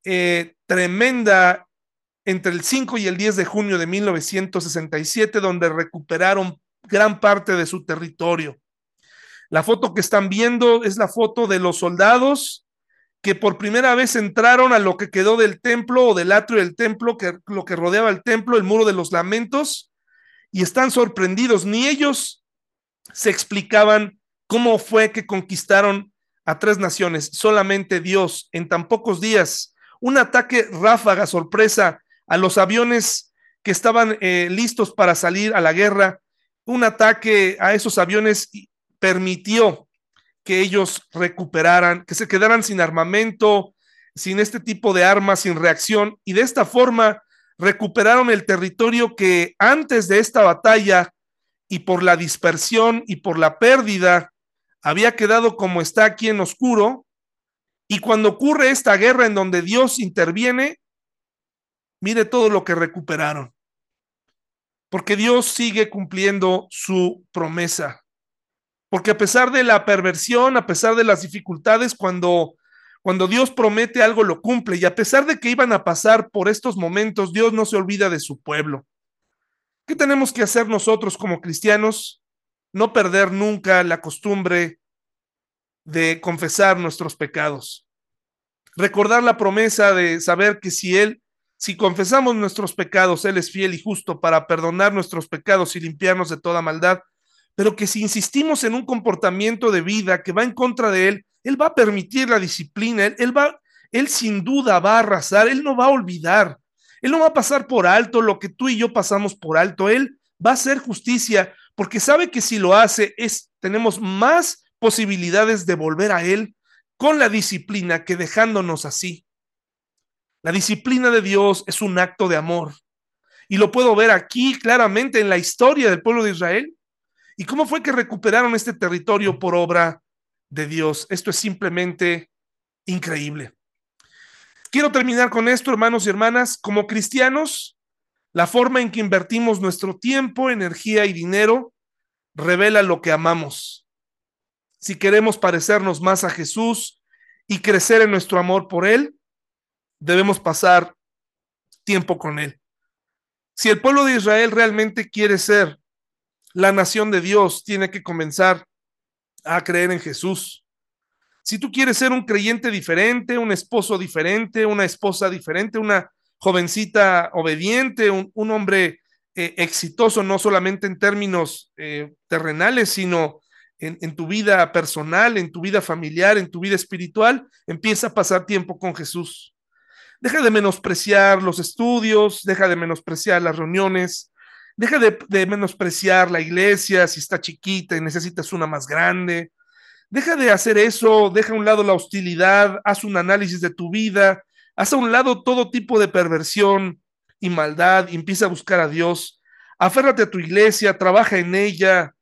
eh, tremenda entre el 5 y el 10 de junio de 1967, donde recuperaron gran parte de su territorio. La foto que están viendo es la foto de los soldados que por primera vez entraron a lo que quedó del templo o del atrio del templo, que lo que rodeaba el templo, el muro de los lamentos, y están sorprendidos. Ni ellos se explicaban cómo fue que conquistaron a tres naciones. Solamente Dios, en tan pocos días, un ataque ráfaga, sorpresa a los aviones que estaban eh, listos para salir a la guerra, un ataque a esos aviones permitió que ellos recuperaran, que se quedaran sin armamento, sin este tipo de armas, sin reacción, y de esta forma recuperaron el territorio que antes de esta batalla y por la dispersión y por la pérdida había quedado como está aquí en oscuro, y cuando ocurre esta guerra en donde Dios interviene, mire todo lo que recuperaron, porque Dios sigue cumpliendo su promesa. Porque a pesar de la perversión, a pesar de las dificultades, cuando, cuando Dios promete algo, lo cumple. Y a pesar de que iban a pasar por estos momentos, Dios no se olvida de su pueblo. ¿Qué tenemos que hacer nosotros como cristianos? No perder nunca la costumbre de confesar nuestros pecados. Recordar la promesa de saber que si Él, si confesamos nuestros pecados, Él es fiel y justo para perdonar nuestros pecados y limpiarnos de toda maldad pero que si insistimos en un comportamiento de vida que va en contra de Él, Él va a permitir la disciplina, él, él, va, él sin duda va a arrasar, Él no va a olvidar, Él no va a pasar por alto lo que tú y yo pasamos por alto, Él va a hacer justicia porque sabe que si lo hace es, tenemos más posibilidades de volver a Él con la disciplina que dejándonos así. La disciplina de Dios es un acto de amor. Y lo puedo ver aquí claramente en la historia del pueblo de Israel. ¿Y cómo fue que recuperaron este territorio por obra de Dios? Esto es simplemente increíble. Quiero terminar con esto, hermanos y hermanas. Como cristianos, la forma en que invertimos nuestro tiempo, energía y dinero revela lo que amamos. Si queremos parecernos más a Jesús y crecer en nuestro amor por Él, debemos pasar tiempo con Él. Si el pueblo de Israel realmente quiere ser la nación de Dios, tiene que comenzar a creer en Jesús. Si tú quieres ser un creyente diferente, un esposo diferente, una esposa diferente, una jovencita obediente, un, hombre eh, exitoso, no solamente en términos eh, terrenales, sino en, tu vida personal, en tu vida familiar, en tu vida espiritual, empieza a pasar tiempo con Jesús. Deja de menospreciar los estudios, deja de menospreciar las reuniones, deja de, menospreciar la iglesia si está chiquita y necesitas una más grande. Deja de hacer eso, deja a un lado la hostilidad, haz un análisis de tu vida, haz a un lado todo tipo de perversión y maldad y empieza a buscar a Dios. Aférrate a tu iglesia, trabaja en ella,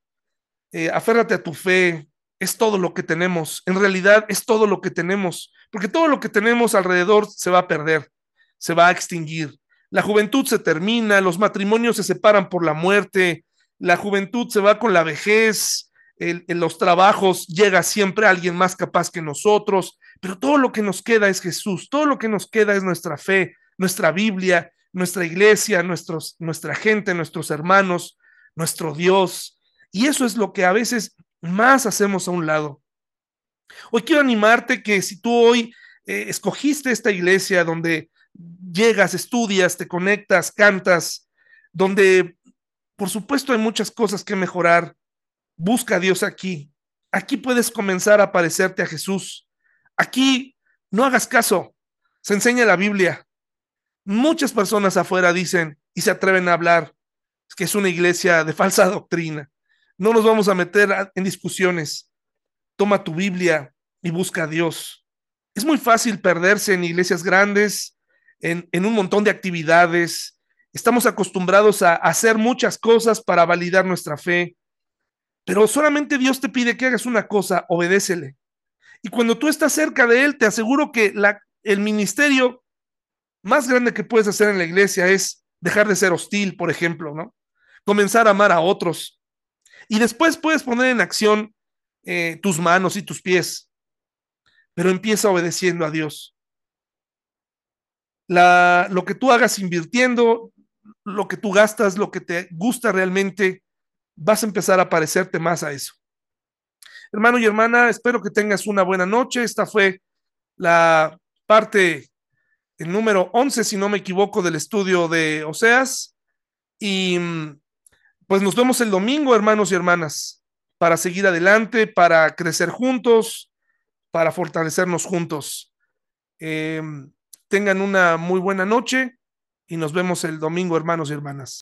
eh, aférrate a tu fe, es todo lo que tenemos. En realidad es todo lo que tenemos, porque todo lo que tenemos alrededor se va a perder, se va a extinguir. La juventud se termina, los matrimonios se separan por la muerte, la juventud se va con la vejez, en, los trabajos llega siempre alguien más capaz que nosotros, pero todo lo que nos queda es Jesús, todo lo que nos queda es nuestra fe, nuestra Biblia, nuestra iglesia, nuestros, nuestra gente, nuestros hermanos, nuestro Dios. Y eso es lo que a veces más hacemos a un lado. Hoy quiero animarte que si tú hoy eh, escogiste esta iglesia donde llegas, estudias, te conectas, cantas, donde por supuesto hay muchas cosas que mejorar, busca a Dios aquí. Aquí puedes comenzar a parecerte a Jesús. Aquí no hagas caso, se enseña la Biblia. Muchas personas afuera dicen y se atreven a hablar que es una iglesia de falsa doctrina. No nos vamos a meter en discusiones. Toma tu Biblia y busca a Dios. Es muy fácil perderse en iglesias grandes, en, un montón de actividades. Estamos acostumbrados a hacer muchas cosas para validar nuestra fe, pero solamente Dios te pide que hagas una cosa, obedécele. Y cuando tú estás cerca de Él, te aseguro que la, el ministerio más grande que puedes hacer en la iglesia es dejar de ser hostil, por ejemplo, ¿no? Comenzar a amar a otros, y después puedes poner en acción eh, tus manos y tus pies, pero empieza obedeciendo a Dios. Lo que tú hagas invirtiendo, lo que tú gastas, lo que te gusta realmente, vas a empezar a parecerte más a eso. Hermano y hermana, espero que tengas una buena noche. Esta fue la parte, el número 11, si no me equivoco, del estudio de Oseas. Y mm, pues nos vemos el domingo, hermanos y hermanas, para seguir adelante, para crecer juntos, para fortalecernos juntos. Eh, tengan una muy buena noche y nos vemos el domingo, hermanos y hermanas.